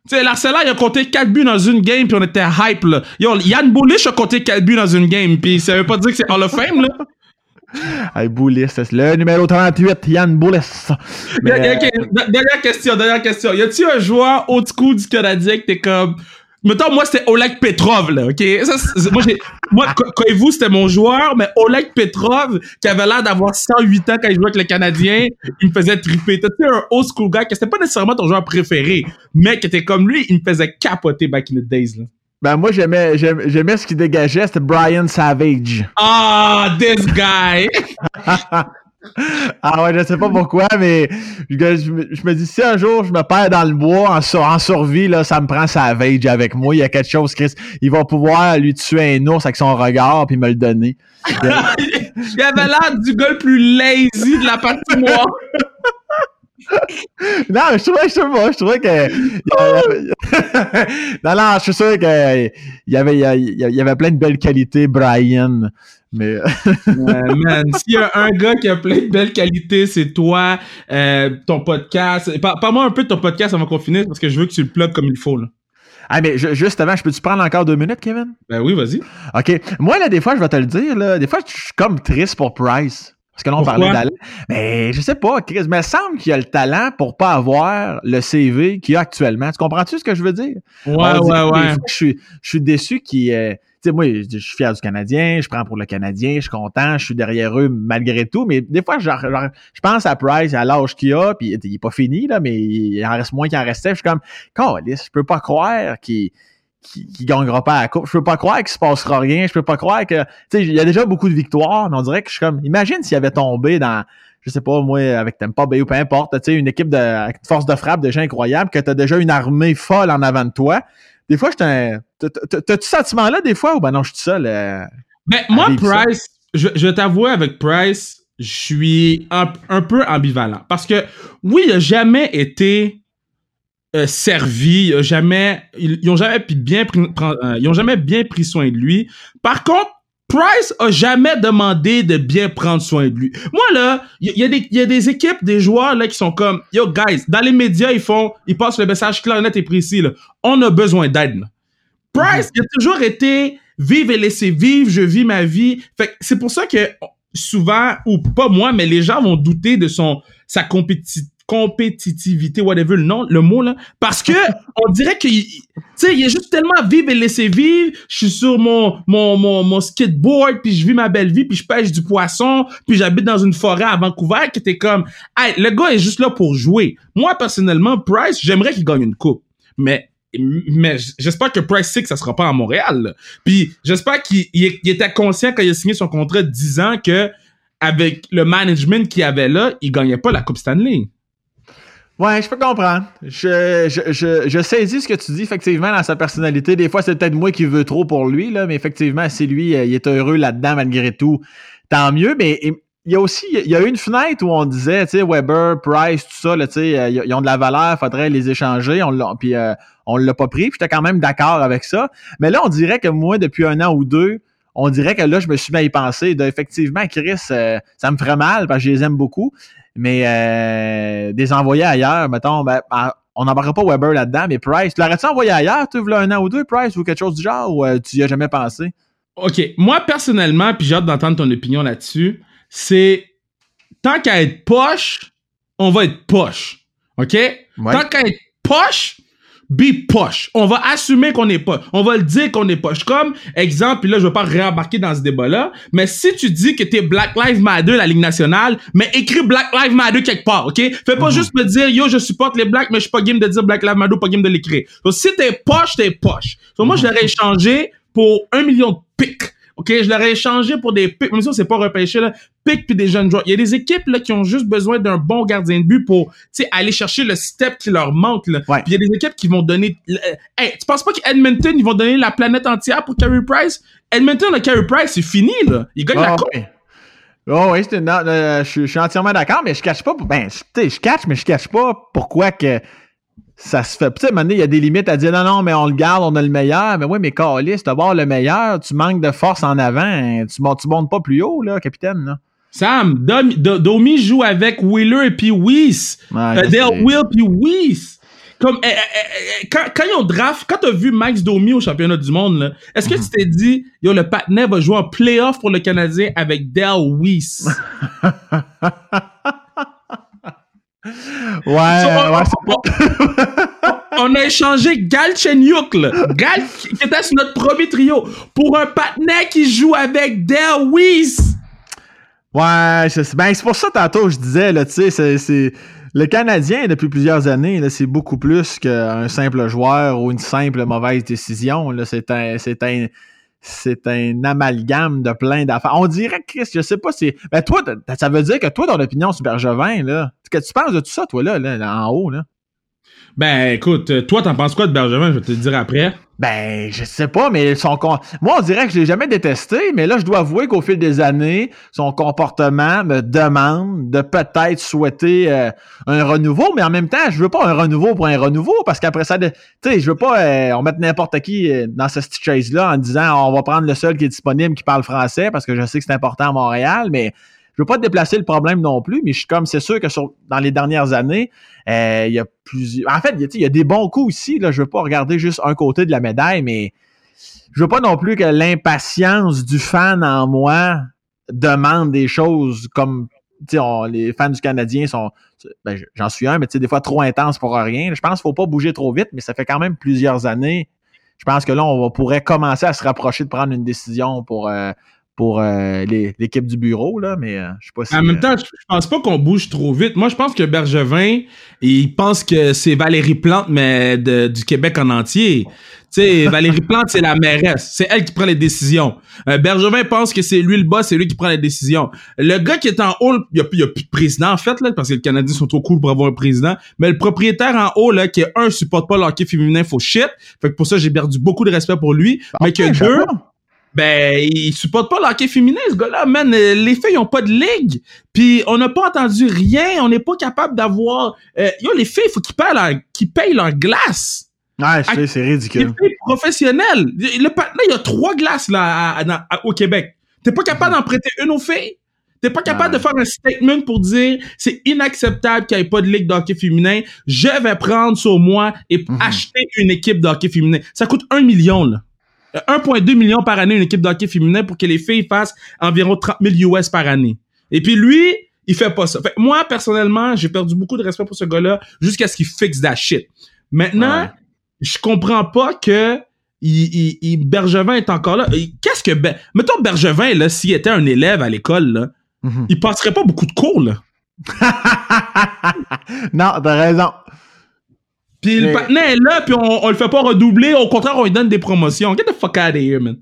Tu sais, l'Arsenal, il a compté 4 buts dans une game, puis on était hype, là. Yo, Yann Boulish a compté 4 buts dans une game, puis ça veut pas dire que c'est Hall of Fame, là. Hey, Boulis, c'est le numéro 38, Yann Boulis. Mais... Dernière question, dernière question. Y a-tu un joueur old school du Canadien que t'es comme, Mettons, moi, c'était Oleg Petrov, là, OK? Ça, moi, moi, vous, c'était mon joueur, mais Oleg Petrov, qui avait l'air d'avoir 108 ans quand il jouait avec le Canadien, il me faisait triper. T'étais un old school guy que c'était pas nécessairement ton joueur préféré, mais qui était comme lui, il me faisait capoter back in the days, là? Ben, moi, j'aimais, j'aimais ce qu'il dégageait, c'était Brian Savage. Ah, this guy! ah ouais, je sais pas pourquoi, mais je, me dis, si un jour je me perds dans le bois en, en survie, là, ça me prend Savage avec moi. Il y a quelque chose, Chris. Il va pouvoir lui tuer un ours avec son regard puis me le donner. il avait l'air du gars le plus lazy de la partie moi. non, mais je trouvais, je trouvais, je trouvais que. non, non, je suis sûr qu'il y avait, il y avait plein de belles qualités, Brian. Mais. man, s'il y a un gars qui a plein de belles qualités, c'est toi, euh, ton podcast. Parle-moi un peu de ton podcast avant qu'on finisse parce que je veux que tu le plugues comme il faut. Là. Ah, mais juste avant, je peux-tu prendre encore deux minutes, Kevin? Ben oui, vas-y. OK. Moi, là, des fois, je vais te le dire, là, des fois, je suis comme triste pour Price. Parce que là, on parlait d'Alain. Mais je sais pas, Chris, mais il semble qu'il a le talent pour pas avoir le CV qu'il a actuellement. Tu comprends-tu ce que je veux dire? Ouais, ouais, ouais. je, suis, je suis déçu qu'il. Euh, tu sais, moi, je, suis fier du Canadien, je prends pour le Canadien, je suis content, je suis derrière eux malgré tout. Mais des fois, genre, je pense à Price, à l'âge qu'il a, puis il est pas fini, là, mais il en reste moins qu'il en restait. Je suis comme, je peux pas croire qu'il qui, qui gagnera pas à la coupe. Je peux pas croire qu'il se passera rien. Je peux pas croire que, tu sais, il y a déjà beaucoup de victoires, mais on dirait que je suis comme, imagine s'il avait tombé dans, je sais pas, moi, avec Tampa Bay ou peu importe, tu sais, une équipe de, avec une force de frappe de gens incroyables, que t'as déjà une armée folle en avant de toi. Des fois, j'étais T'as-tu ce sentiment-là, des fois, ou ben non, je suis seul? Euh, ben, moi, Price, je, je t'avoue, avec Price, je suis un, un, peu ambivalent. Parce que, oui, il a jamais été euh, servi, jamais, ils, ont jamais bien pris, euh, ils ont jamais bien pris soin de lui. Par contre, Price a jamais demandé de bien prendre soin de lui. Moi là, il y, y, a des équipes, des joueurs là qui sont comme yo guys, dans les médias ils font, ils passent le message clair, net et précis là. On a besoin d'aide. Price, il a toujours été vivre et laisser vivre, je vis ma vie. Fait c'est pour ça que souvent ou pas moi, mais les gens vont douter de son sa compétitivité compétitivité, whatever le nom, le mot là, parce que on dirait que, tu sais, il est juste tellement vivre et laisser vivre. Je suis sur mon mon mon mon skateboard, puis je vis ma belle vie, puis je pêche du poisson, puis j'habite dans une forêt à Vancouver, qui était comme, hey, le gars est juste là pour jouer. Moi personnellement, Price, j'aimerais qu'il gagne une coupe, mais mais j'espère que Price sait que ça sera pas à Montréal. Puis j'espère qu'il était conscient quand il a signé son contrat de 10 ans que avec le management qu'il avait là, il gagnait pas la Coupe Stanley. Ouais, je peux comprendre. Je, je, je, saisis ce que tu dis, effectivement, dans sa personnalité. Des fois, c'est peut-être moi qui veux trop pour lui, là, mais effectivement, si lui, euh, il est heureux là-dedans malgré tout, tant mieux. Mais il y a aussi, il y a une fenêtre où on disait, tu sais, Weber, Price, tout ça, tu sais, euh, ils ont de la valeur, faudrait les échanger. On l'a, puis euh, on l'a pas pris. Puis j'étais quand même d'accord avec ça. Mais là, on dirait que moi, depuis un an ou deux, on dirait que là, je me suis mis à y penser. De, effectivement, Chris, ça me ferait mal parce que je les aime beaucoup. Mais euh, des envoyés ailleurs, mettons, ben, on n'embarquera pas Weber là-dedans, mais Price, tu l'aurais-tu envoyé ailleurs, tu veux un an ou deux, Price, ou quelque chose du genre, ou euh, tu y as jamais pensé? OK. Moi, personnellement, puis j'ai hâte d'entendre ton opinion là-dessus, c'est tant qu'à être poche, on va être poche. OK? Tant qu'à être poche, be poche. On va assumer qu'on est poche. On va le dire qu'on est poche. Comme exemple, puis là, je veux pas réembarquer dans ce débat-là, mais si tu dis que t'es Black Lives Matter, la Ligue nationale, mais écris Black Lives Matter quelque part, OK? Fais pas mhm. juste me dire, yo, je supporte les Blacks, mais je suis pas game de dire Black Lives Matter, pas game de l'écrire. Donc, si t'es poche, t'es poche. Donc, moi, je l'aurais échangé pour un million de pics. OK, je l'aurais échangé pour des pics, même si c'est pas repêché, là, pics puis des jeunes joueurs. Il y a des équipes, là, qui ont juste besoin d'un bon gardien de but pour, aller chercher le step qui leur manque, là. Puis il y a des équipes qui vont donner, hey, tu penses pas qu'Edmonton, ils vont donner la planète entière pour Carey Price? Edmonton, le Carey Price, c'est fini, là. Il gagne la coupe. Oh oui, je, suis entièrement d'accord, mais je cache pas, ben, je cache, mais je cache pas pourquoi que ça se fait. Tu sais, il y a des limites à dire non, non, mais on le garde, on a le meilleur. Mais oui, mais Calis, d'abord le meilleur, tu manques de force en avant. Tu, montes, tu montes pas plus haut, là, capitaine. Là. Sam, Domi, joue avec Wheeler et puis Weiss. Ouais, euh, Will puis Weiss. Comme, eh, eh, eh, quand, quand ils ont draft, quand t'as vu Max Domi au championnat du monde, est-ce que tu t'es dit, yo, le patinet va jouer en playoff pour le Canadien avec Dale Weiss? Ouais, ouais, on, a échangé Gal Chenyuk, là. Gal, qui était sur notre premier trio, pour un patinet qui joue avec Dale Weiss. Ouais, c'est ben, pour ça, tantôt, je disais, là, tu sais, c'est le Canadien, depuis plusieurs années, c'est beaucoup plus qu'un simple joueur ou une simple mauvaise décision. C'est un, c'est un, c'est un amalgame de plein d'affaires. On dirait Chris, je sais pas si. Ben toi, ça veut dire que toi, ton opinion sur Bergevin, là, que tu penses de tout ça, toi, là, là en haut, là? Ben, écoute, toi, t'en penses quoi de Bergevin? Je vais te le dire après. Ben, je sais pas, mais son moi, on dirait que je l'ai jamais détesté, mais là, je dois avouer qu'au fil des années, son comportement me demande de peut-être souhaiter euh, un renouveau, mais en même temps, je veux pas un renouveau pour un renouveau, parce qu'après ça, tu sais, je veux pas euh, on mettre n'importe qui euh, dans cette chaise-là en disant on va prendre le seul qui est disponible qui parle français, parce que je sais que c'est important à Montréal, mais je veux pas déplacer le problème non plus, mais je suis comme, c'est sûr que sur, dans les dernières années, euh, il y a plusieurs. En fait, il y, a des bons coups ici. Là, je veux pas regarder juste un côté de la médaille, mais je veux pas non plus que l'impatience du fan en moi demande des choses comme on, les fans du Canadien sont. Ben, j'en suis un, mais des fois trop intense pour rien. Je pense qu'il faut pas bouger trop vite, mais ça fait quand même plusieurs années. Je pense que là, on pourrait commencer à se rapprocher de prendre une décision pour, euh, pour euh, l'équipe du bureau, là, mais euh, je sais pas si. En même temps, euh, je pense pas qu'on bouge trop vite. Moi, je pense que Bergevin, il pense que c'est Valérie Plante, mais du Québec en entier. Tu sais, Valérie Plante, c'est la mairesse. C'est elle qui prend les décisions. Bergevin pense que c'est lui le boss, c'est lui qui prend les décisions. Le gars qui est en haut, il y a, plus de président, en fait, là, parce que les Canadiens sont trop cool pour avoir un président. Mais le propriétaire en haut, là, qui est un, supporte pas l'hockey féminin, faut shit. Fait que pour ça, j'ai perdu beaucoup de respect pour lui. mais que deux, ben, il supporte pas l'hockey féminin, ce gars-là, man. Les filles ont pas de ligue. Puis on n'a pas entendu rien. On n'est pas capable d'avoir... Euh, yo, les filles, il faut qu'ils payent, leur, qu'ils payent leur glace. Ouais, c'est ridicule. Les filles professionnelles. Le, là, il y a trois glaces là, au Québec. T'es pas capable d'en prêter une aux filles? T'es pas capable de faire un statement pour dire c'est inacceptable qu'il n'y ait pas de ligue d'hockey féminin. Je vais prendre sur moi et mhm. acheter une équipe d'hockey féminin. Ça coûte un million, là. 1,2 million par année une équipe d'hockey féminin pour que les filles fassent environ 30 000 US par année. Et puis lui, il fait pas ça. Fait, moi, personnellement, j'ai perdu beaucoup de respect pour ce gars-là jusqu'à ce qu'il fixe that shit. Maintenant, je comprends pas que il, Bergevin est encore là. Qu'est-ce que... Mettons Bergevin, là, s'il était un élève à l'école, là, mm-hmm. il passerait pas beaucoup de cours, là. non, t'as raison. Puis le partenaire est là, puis on, on le fait pas redoubler. Au contraire, on lui donne des promotions. Get the fuck out of here, man.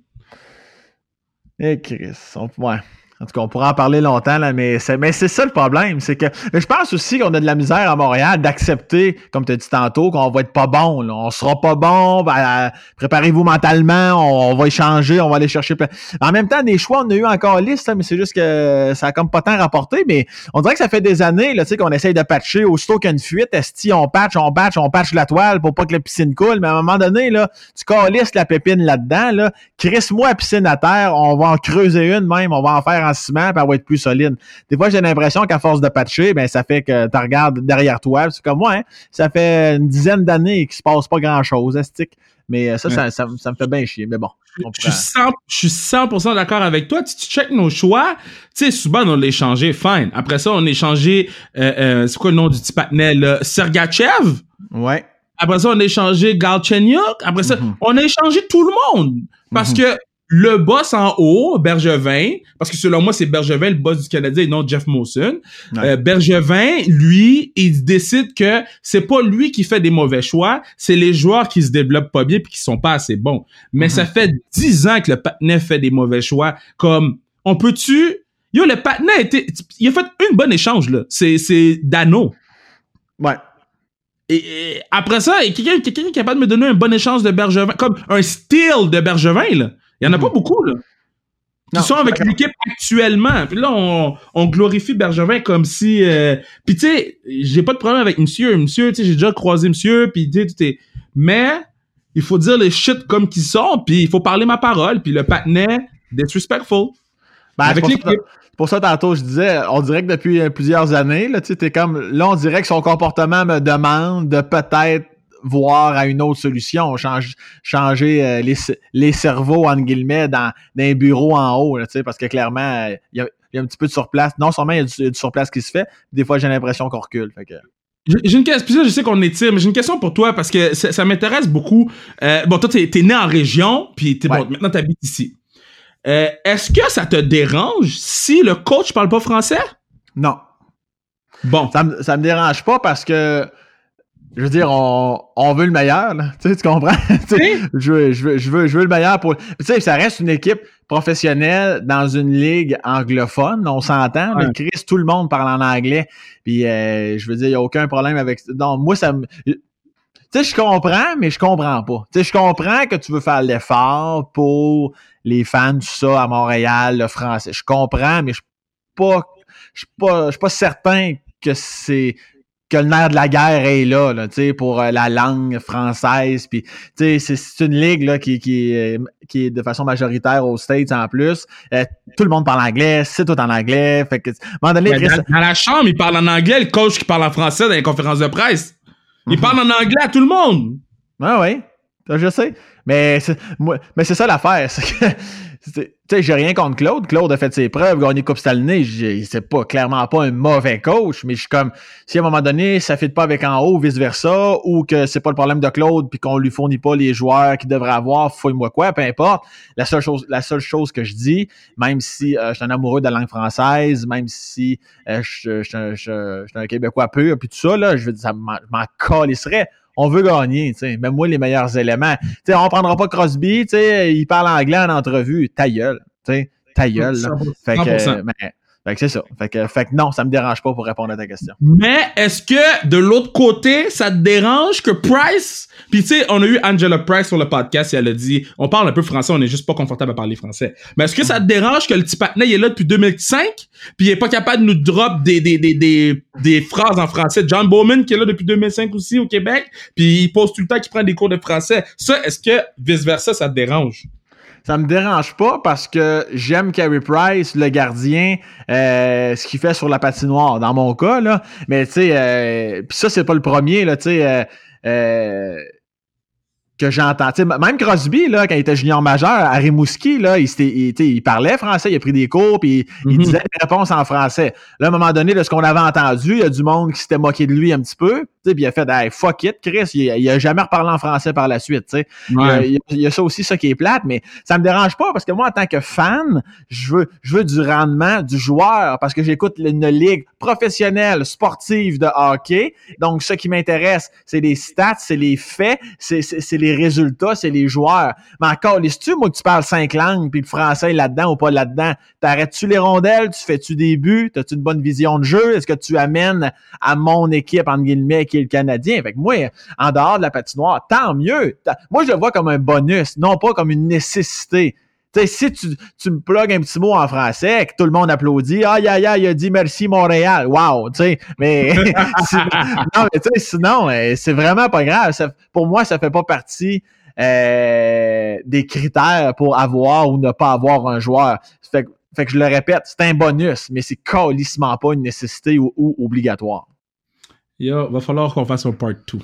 Eh, Chris. ouais. En tout cas, on pourra en parler longtemps, là, mais c'est, mais c'est ça le problème. C'est que je pense aussi qu'on a de la misère à Montréal d'accepter, comme tu as dit tantôt, qu'on va être pas bon. Là. On sera pas bon. Ben, euh, préparez-vous mentalement. On, va échanger. On va aller chercher. En même temps, des choix, on a eu encore liste, mais c'est juste que ça a comme pas tant rapporté. Mais on dirait que ça fait des années là, qu'on essaye de patcher. Aussitôt qu'il y a une fuite, esti, on patch, on patch, on patch la toile pour pas que la piscine coule. Mais à un moment donné, là, tu calisses la pépine là-dedans. Là, Crisse-moi la piscine à terre. On va en creuser une même. On va en faire ciment, puis elle va être plus solide. Des fois, j'ai l'impression qu'à force de patcher, ben, ça fait que tu regardes derrière toi. C'est comme moi, hein, ça fait une dizaine d'années qu'il se passe pas grand-chose, estique. Mais euh, ça, ça, ça, me fait bien chier. Mais bon. Je suis 100%, d'accord avec toi. Si tu check nos choix, tu sais, souvent, on l'a échangé, fine. Après ça, on a échangé, euh, euh, c'est quoi le nom du petit patinet, Sergachev? Ouais. Après ça, on a échangé Galchenyuk. Après ça, mm-hmm. on a échangé tout le monde. Parce mm-hmm. que le boss en haut, Bergevin, parce que selon moi, c'est Bergevin le boss du Canadien et non Jeff Molson. Euh, Bergevin, lui, il décide que c'est pas lui qui fait des mauvais choix, c'est les joueurs qui se développent pas bien puis qui sont pas assez bons. Mais ça mhm. fait dix ans que le patinet fait des mauvais choix. Comme, on peut-tu... Yo, le patinet a été... Il a fait une bonne échange, là. C'est, c'est Dano. Ouais. Et, après ça, quelqu'un, quelqu'un est capable de me donner un bon échange de Bergevin, comme un style de Bergevin, là. Il y en a pas mhm. beaucoup, là. qui Non, sont avec l'équipe actuellement. Puis là, on, on glorifie Bergevin comme si... euh, Puis tu sais, j'ai pas de problème avec monsieur. Monsieur, tu sais, j'ai déjà croisé monsieur, puis tu sais. Mais il faut dire les shit comme qu'ils sont, puis il faut parler ma parole, puis le patinet, disrespectful. Ben, Avec l'équipe. pour ça, tantôt, je disais, on dirait que depuis euh, plusieurs années, là, tu sais, t'es comme, là, on dirait que son comportement me demande de peut-être voir à une autre solution, change- changer euh, les, les cerveaux, entre guillemets, dans, dans un bureau en haut, là, parce que clairement, euh, il y, a, il y a un petit peu de surplace. Non seulement il y a du, il y a du surplace qui se fait, des fois, j'ai l'impression qu'on recule. Fait que, J'ai une question, puis ça, je sais qu'on étire, mais j'ai une question pour toi parce que ça, ça m'intéresse beaucoup. Euh, bon, toi, t'es es né en région, puis t'es, Ouais. bon, maintenant t'habites ici. Euh, Est-ce que ça te dérange si le coach parle pas français? non. Bon. Ça me, ça me dérange pas parce que, je veux dire, on, on veut le meilleur, là. Tu sais, tu comprends? Tu sais, je, veux, je, veux, je, veux, je veux le meilleur pour. Tu sais, ça reste une équipe professionnelle dans une ligue anglophone, on s'entend. Ouais. mais Chris, tout le monde parle en anglais. Puis, euh, je veux dire, il n'y a aucun problème avec. Non, moi, ça me. Tu sais, je comprends, mais je comprends pas. Tu sais, je comprends que tu veux faire l'effort pour les fans, tout ça, à Montréal, le français. Je comprends, mais je suis pas, je suis pas, je suis pas certain que c'est que le nerf de la guerre est là, là tu sais, pour euh, la langue française. Puis, tu sais, c'est- une ligue là, qui, qui, est- qui est de façon majoritaire aux States en plus. Euh, tout le monde parle anglais, c'est tout en anglais. Fait que, à un moment donné, Chris, dans, dans la chambre, il parle en anglais, le coach qui parle en français dans les conférences de presse. Il Mhm. parle en anglais à tout le monde. Ah oui, je sais. Mais c'est, moi, mais c'est ça l'affaire. Tu sais, j'ai rien contre Claude. Claude a fait ses preuves, gagné Coupe Stanley. C'est pas, clairement pas un mauvais coach, mais je suis comme, si à un moment donné, ça fait pas avec en haut, vice-versa, ou que c'est pas le problème de Claude, puis qu'on lui fournit pas les joueurs qu'il devrait avoir, fouille-moi quoi, peu importe. La seule chose, la seule chose que je dis, même si euh, je suis un amoureux de la langue française, même si euh, je je- je- je- suis un Québécois pur, puis tout ça, là, je veux dire, ça m'en calisserais. On veut gagner, tu sais. Même moi, les meilleurs éléments. Tu sais, on prendra pas Crosby, tu sais, il parle anglais en entrevue. Ta gueule, tu sais. Ta gueule, là. Fait que, 100%. Fait que c'est ça. Fait que, fait que non, ça me dérange pas pour répondre à ta question. Mais est-ce que de l'autre côté, ça te dérange que Price. Puis tu sais, on a eu Angela Price sur le podcast et elle a dit on parle un peu français, on est juste pas confortable à parler français. Mais est-ce que ça te dérange que le petit patinet il est là depuis 2005 puis il est pas capable de nous drop des, des, des, des, des phrases en français? John Bowman qui est là depuis 2005 aussi au Québec, puis il pose tout le temps qu'il prend des cours de français. Ça, est-ce que vice-versa, ça te dérange? Ça me dérange pas parce que j'aime Carey Price, le gardien, euh, ce qu'il fait sur la patinoire, dans mon cas, là. Mais tu sais, euh, pis ça, c'est pas le premier, là, tu sais. euh, euh, que j'entends. Même Crosby, là, quand il était junior majeur à Rimouski, là, il, il, il parlait français, il a pris des cours, puis il Mhm. disait des réponses en français. Là, à un moment donné, de ce qu'on avait entendu, il y a du monde qui s'était moqué de lui un petit peu, tu sais, puis il a fait hey, fuck it, Chris, il, il a jamais reparlé en français par la suite, tu sais. Il y a- Il, y ça aussi, ça qui est plate, mais ça me dérange pas parce que moi, en tant que fan, je veux, je veux du rendement du joueur parce que j'écoute une ligue professionnelle, sportive de hockey. Donc, ce qui m'intéresse, c'est les stats, c'est les faits, c'est, c'est, c'est les résultats, c'est les joueurs. Mais encore, laisses-tu, moi, que tu parles cinq langues, puis le français est là-dedans ou pas là-dedans? T'arrêtes-tu les rondelles? Tu fais-tu des buts? T'as-tu une bonne vision de jeu? Est-ce que tu amènes à mon équipe, entre guillemets, qui est le Canadien? Fait que moi, en dehors de la patinoire, tant mieux. Moi, je le vois comme un bonus, non pas comme une nécessité. Si tu, me plugues un petit mot en français, que tout le monde applaudit, aïe, aïe, aïe, il a dit merci Montréal. Wow, tu sais, mais, non, mais sinon, euh, c'est vraiment pas grave. Pour moi, ça fait pas partie euh, des critères pour avoir ou ne pas avoir un joueur. Fait, que- je le répète, c'est un bonus, mais c'est calissement pas une nécessité ou obligatoire. Yo, va falloir qu'on fasse un part 2.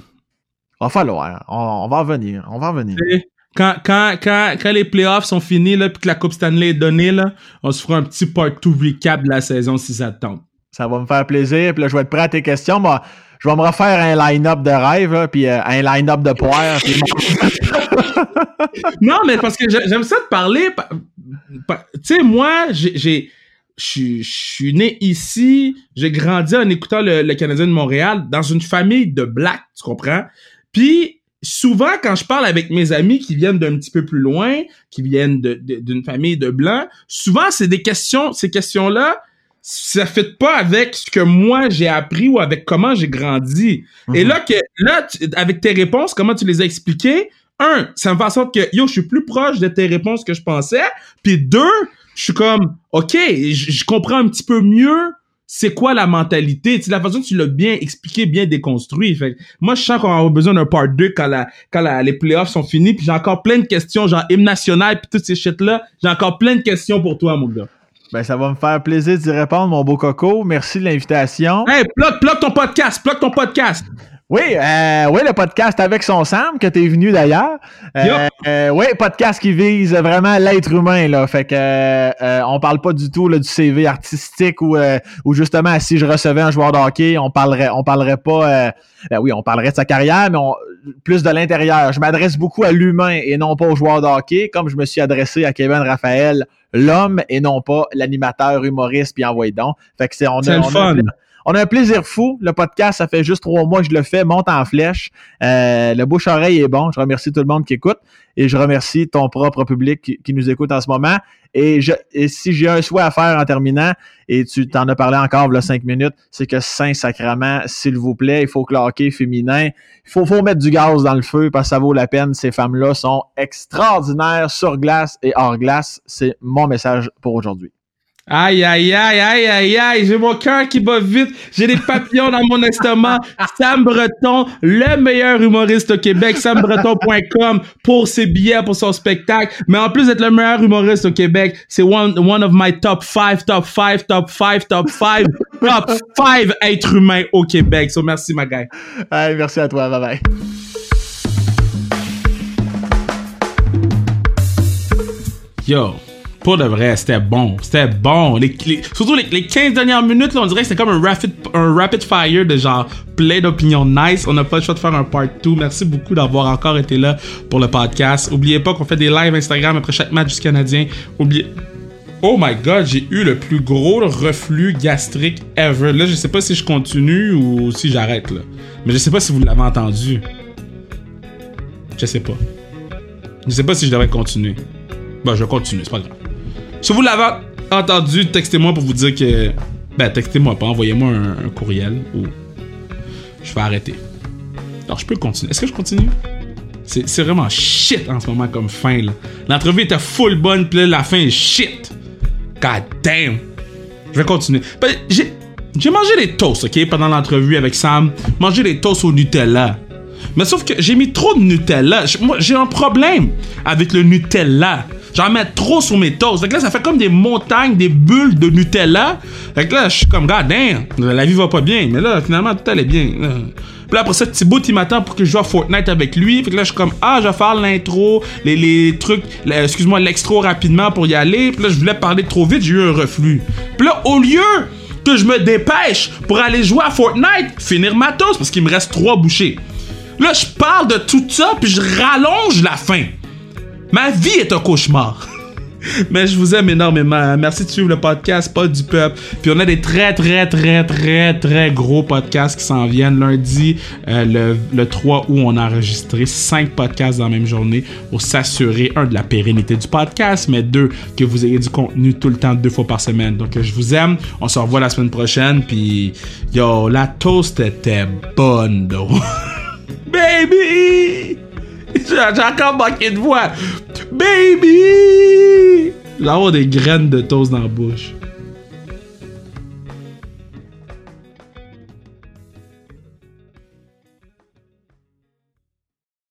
Va falloir. On, on va en venir. On va en venir. Quand, quand, quand, quand les playoffs sont finis, là, puis que la Coupe Stanley est donnée, là, on se fera un petit part 2 recap de la saison si ça te tente. Ça va me faire plaisir. Puis là, je vais être prêt à tes questions. Moi, je vais me refaire un line-up de rêve, là, puis euh, un line-up de poire. puis- Non, mais parce que j'ai- j'aime ça te parler. pa- pa- Tu sais, moi, j'ai- je suis- je suis né ici, j'ai grandi en écoutant le, le Canadien de Montréal dans une famille de blacks, tu comprends? Puis souvent, quand je parle avec mes amis qui viennent d'un petit peu plus loin, qui viennent d'une famille de blancs, souvent c'est des questions, ces questions-là, ça fait pas avec ce que moi j'ai appris ou avec comment j'ai grandi. Et Mhm. là, que, là tu- avec tes réponses, comment tu les as expliquées, un, ça me fait en sorte que, yo, je suis plus proche de tes réponses que je pensais. Puis deux, je suis comme, OK, je comprends un petit peu mieux c'est quoi la mentalité, c'est la façon que tu l'as bien expliqué, bien déconstruit. Fait moi, je sens qu'on avoir besoin d'un part 2 quand, la, quand la, les playoffs sont finis, puis j'ai encore plein de questions, genre hymne national, puis toutes ces shit-là. J'ai encore plein de questions pour toi, mon gars. Ben, ça va me faire plaisir d'y répondre, mon beau coco. Merci de l'invitation. Hey, plug, plug ton podcast, plug ton podcast. Oui, euh, oui, le podcast avec son Sam, que tu es venu d'ailleurs. Euh, euh, oui, podcast qui vise vraiment l'être humain, là. Fait que euh, on parle pas du tout là, du CV artistique ou, euh, ou justement si je recevais un joueur de hockey, on parlerait, on parlerait pas. ben oui, on parlerait de sa carrière, mais on, plus de l'intérieur. Je m'adresse beaucoup à l'humain et non pas au joueur de hockey, comme je me suis adressé à Kevin Raphaël, l'homme et non pas l'animateur humoriste puis envoyé donc. Fait que c'est on, a, le on a fun. On a un plaisir fou. Le podcast, ça fait juste trois mois que je le fais, monte en flèche. Euh, le bouche-oreille est bon. Je remercie tout le monde qui écoute et je remercie ton propre public qui, nous écoute en ce moment. Et, je, et si j'ai un souhait à faire en terminant, et tu t'en as parlé encore là cinq minutes, c'est que Saint-Sacrement, s'il vous plaît, il faut que féminin, il faut, faut mettre du gaz dans le feu parce que ça vaut la peine. Ces femmes-là sont extraordinaires sur glace et hors glace. C'est mon message pour aujourd'hui. Aïe, aïe, aïe, aïe, aïe, aïe, j'ai mon cœur qui bat vite, j'ai des papillons dans mon estomac. Sam Breton, le meilleur humoriste au Québec, sambreton.com pour ses billets, pour son spectacle. Mais en plus d'être le meilleur humoriste au Québec, c'est one, one of my top five, top five, top five, top five, top five êtres humains au Québec. So merci, ma guy. Hey, merci à toi. Bye bye. Yo, de vrai, c'était bon. C'était bon. Surtout les, les 15 dernières minutes, on dirait que c'était comme un rapid, fire de genre plein d'opinions nice. On n'a pas le choix de faire un part 2. Merci beaucoup d'avoir encore été là pour le podcast. Oubliez pas qu'on fait des lives Instagram après chaque match du Canadien. Oubliez. Oh my god, j'ai eu le plus gros reflux gastrique ever. Là, je sais pas si je continue ou si j'arrête là. Mais je sais pas si vous l'avez entendu. Je sais pas. Je sais pas si je devrais continuer. Bon, je vais continuer, c'est pas grave. Si vous l'avez entendu, textez-moi pour vous dire que. Ben, textez-moi pas, envoyez-moi un, courriel ou. Je vais arrêter. Alors, je peux continuer. Est-ce que je continue? C'est vraiment shit en ce moment comme fin, là. L'entrevue était full bonne, là, la fin est shit. God damn. Je vais continuer. Ben, j'ai. Mangé des toasts, ok, pendant l'entrevue avec Sam. Mangé des toasts au Nutella. Mais sauf que j'ai mis trop de Nutella. Moi, j'ai un problème avec le Nutella. J'en mets trop sur mes toasts. Que là, ça fait comme des montagnes, des bulles de Nutella. Fait que là, je suis comme, god la vie va pas bien. Mais là, finalement, tout allait bien. Là. Puis là, après ça, Thibaut, il m'attend pour que je joue à Fortnite avec lui. Fait que là, je suis comme, ah, je vais faire l'intro, les, les trucs, excuse-moi, l'extro rapidement pour y aller. Puis là, je voulais parler trop vite, j'ai eu un reflux. Puis là, au lieu que je me dépêche pour aller jouer à Fortnite, finir ma toast, parce qu'il me reste trois bouchées. Là, je parle de tout ça, puis je rallonge la fin. Ma vie est un cauchemar. Mais je vous aime énormément. Merci de suivre le podcast Pas du Peuple. Puis on a des très, très, très, très, très gros podcasts qui s'en viennent. Lundi, euh, le, le 3 août, on a enregistré 5 podcasts dans la même journée pour s'assurer, un, de la pérennité du podcast, mais deux, que vous ayez du contenu tout le temps, deux fois par semaine. Donc, je vous aime. On se revoit la semaine prochaine. Puis, yo, la toast était bonne, though. Baby! J'ai encore manqué de voix. Baby! J'ai avoir des graines de toast dans la bouche.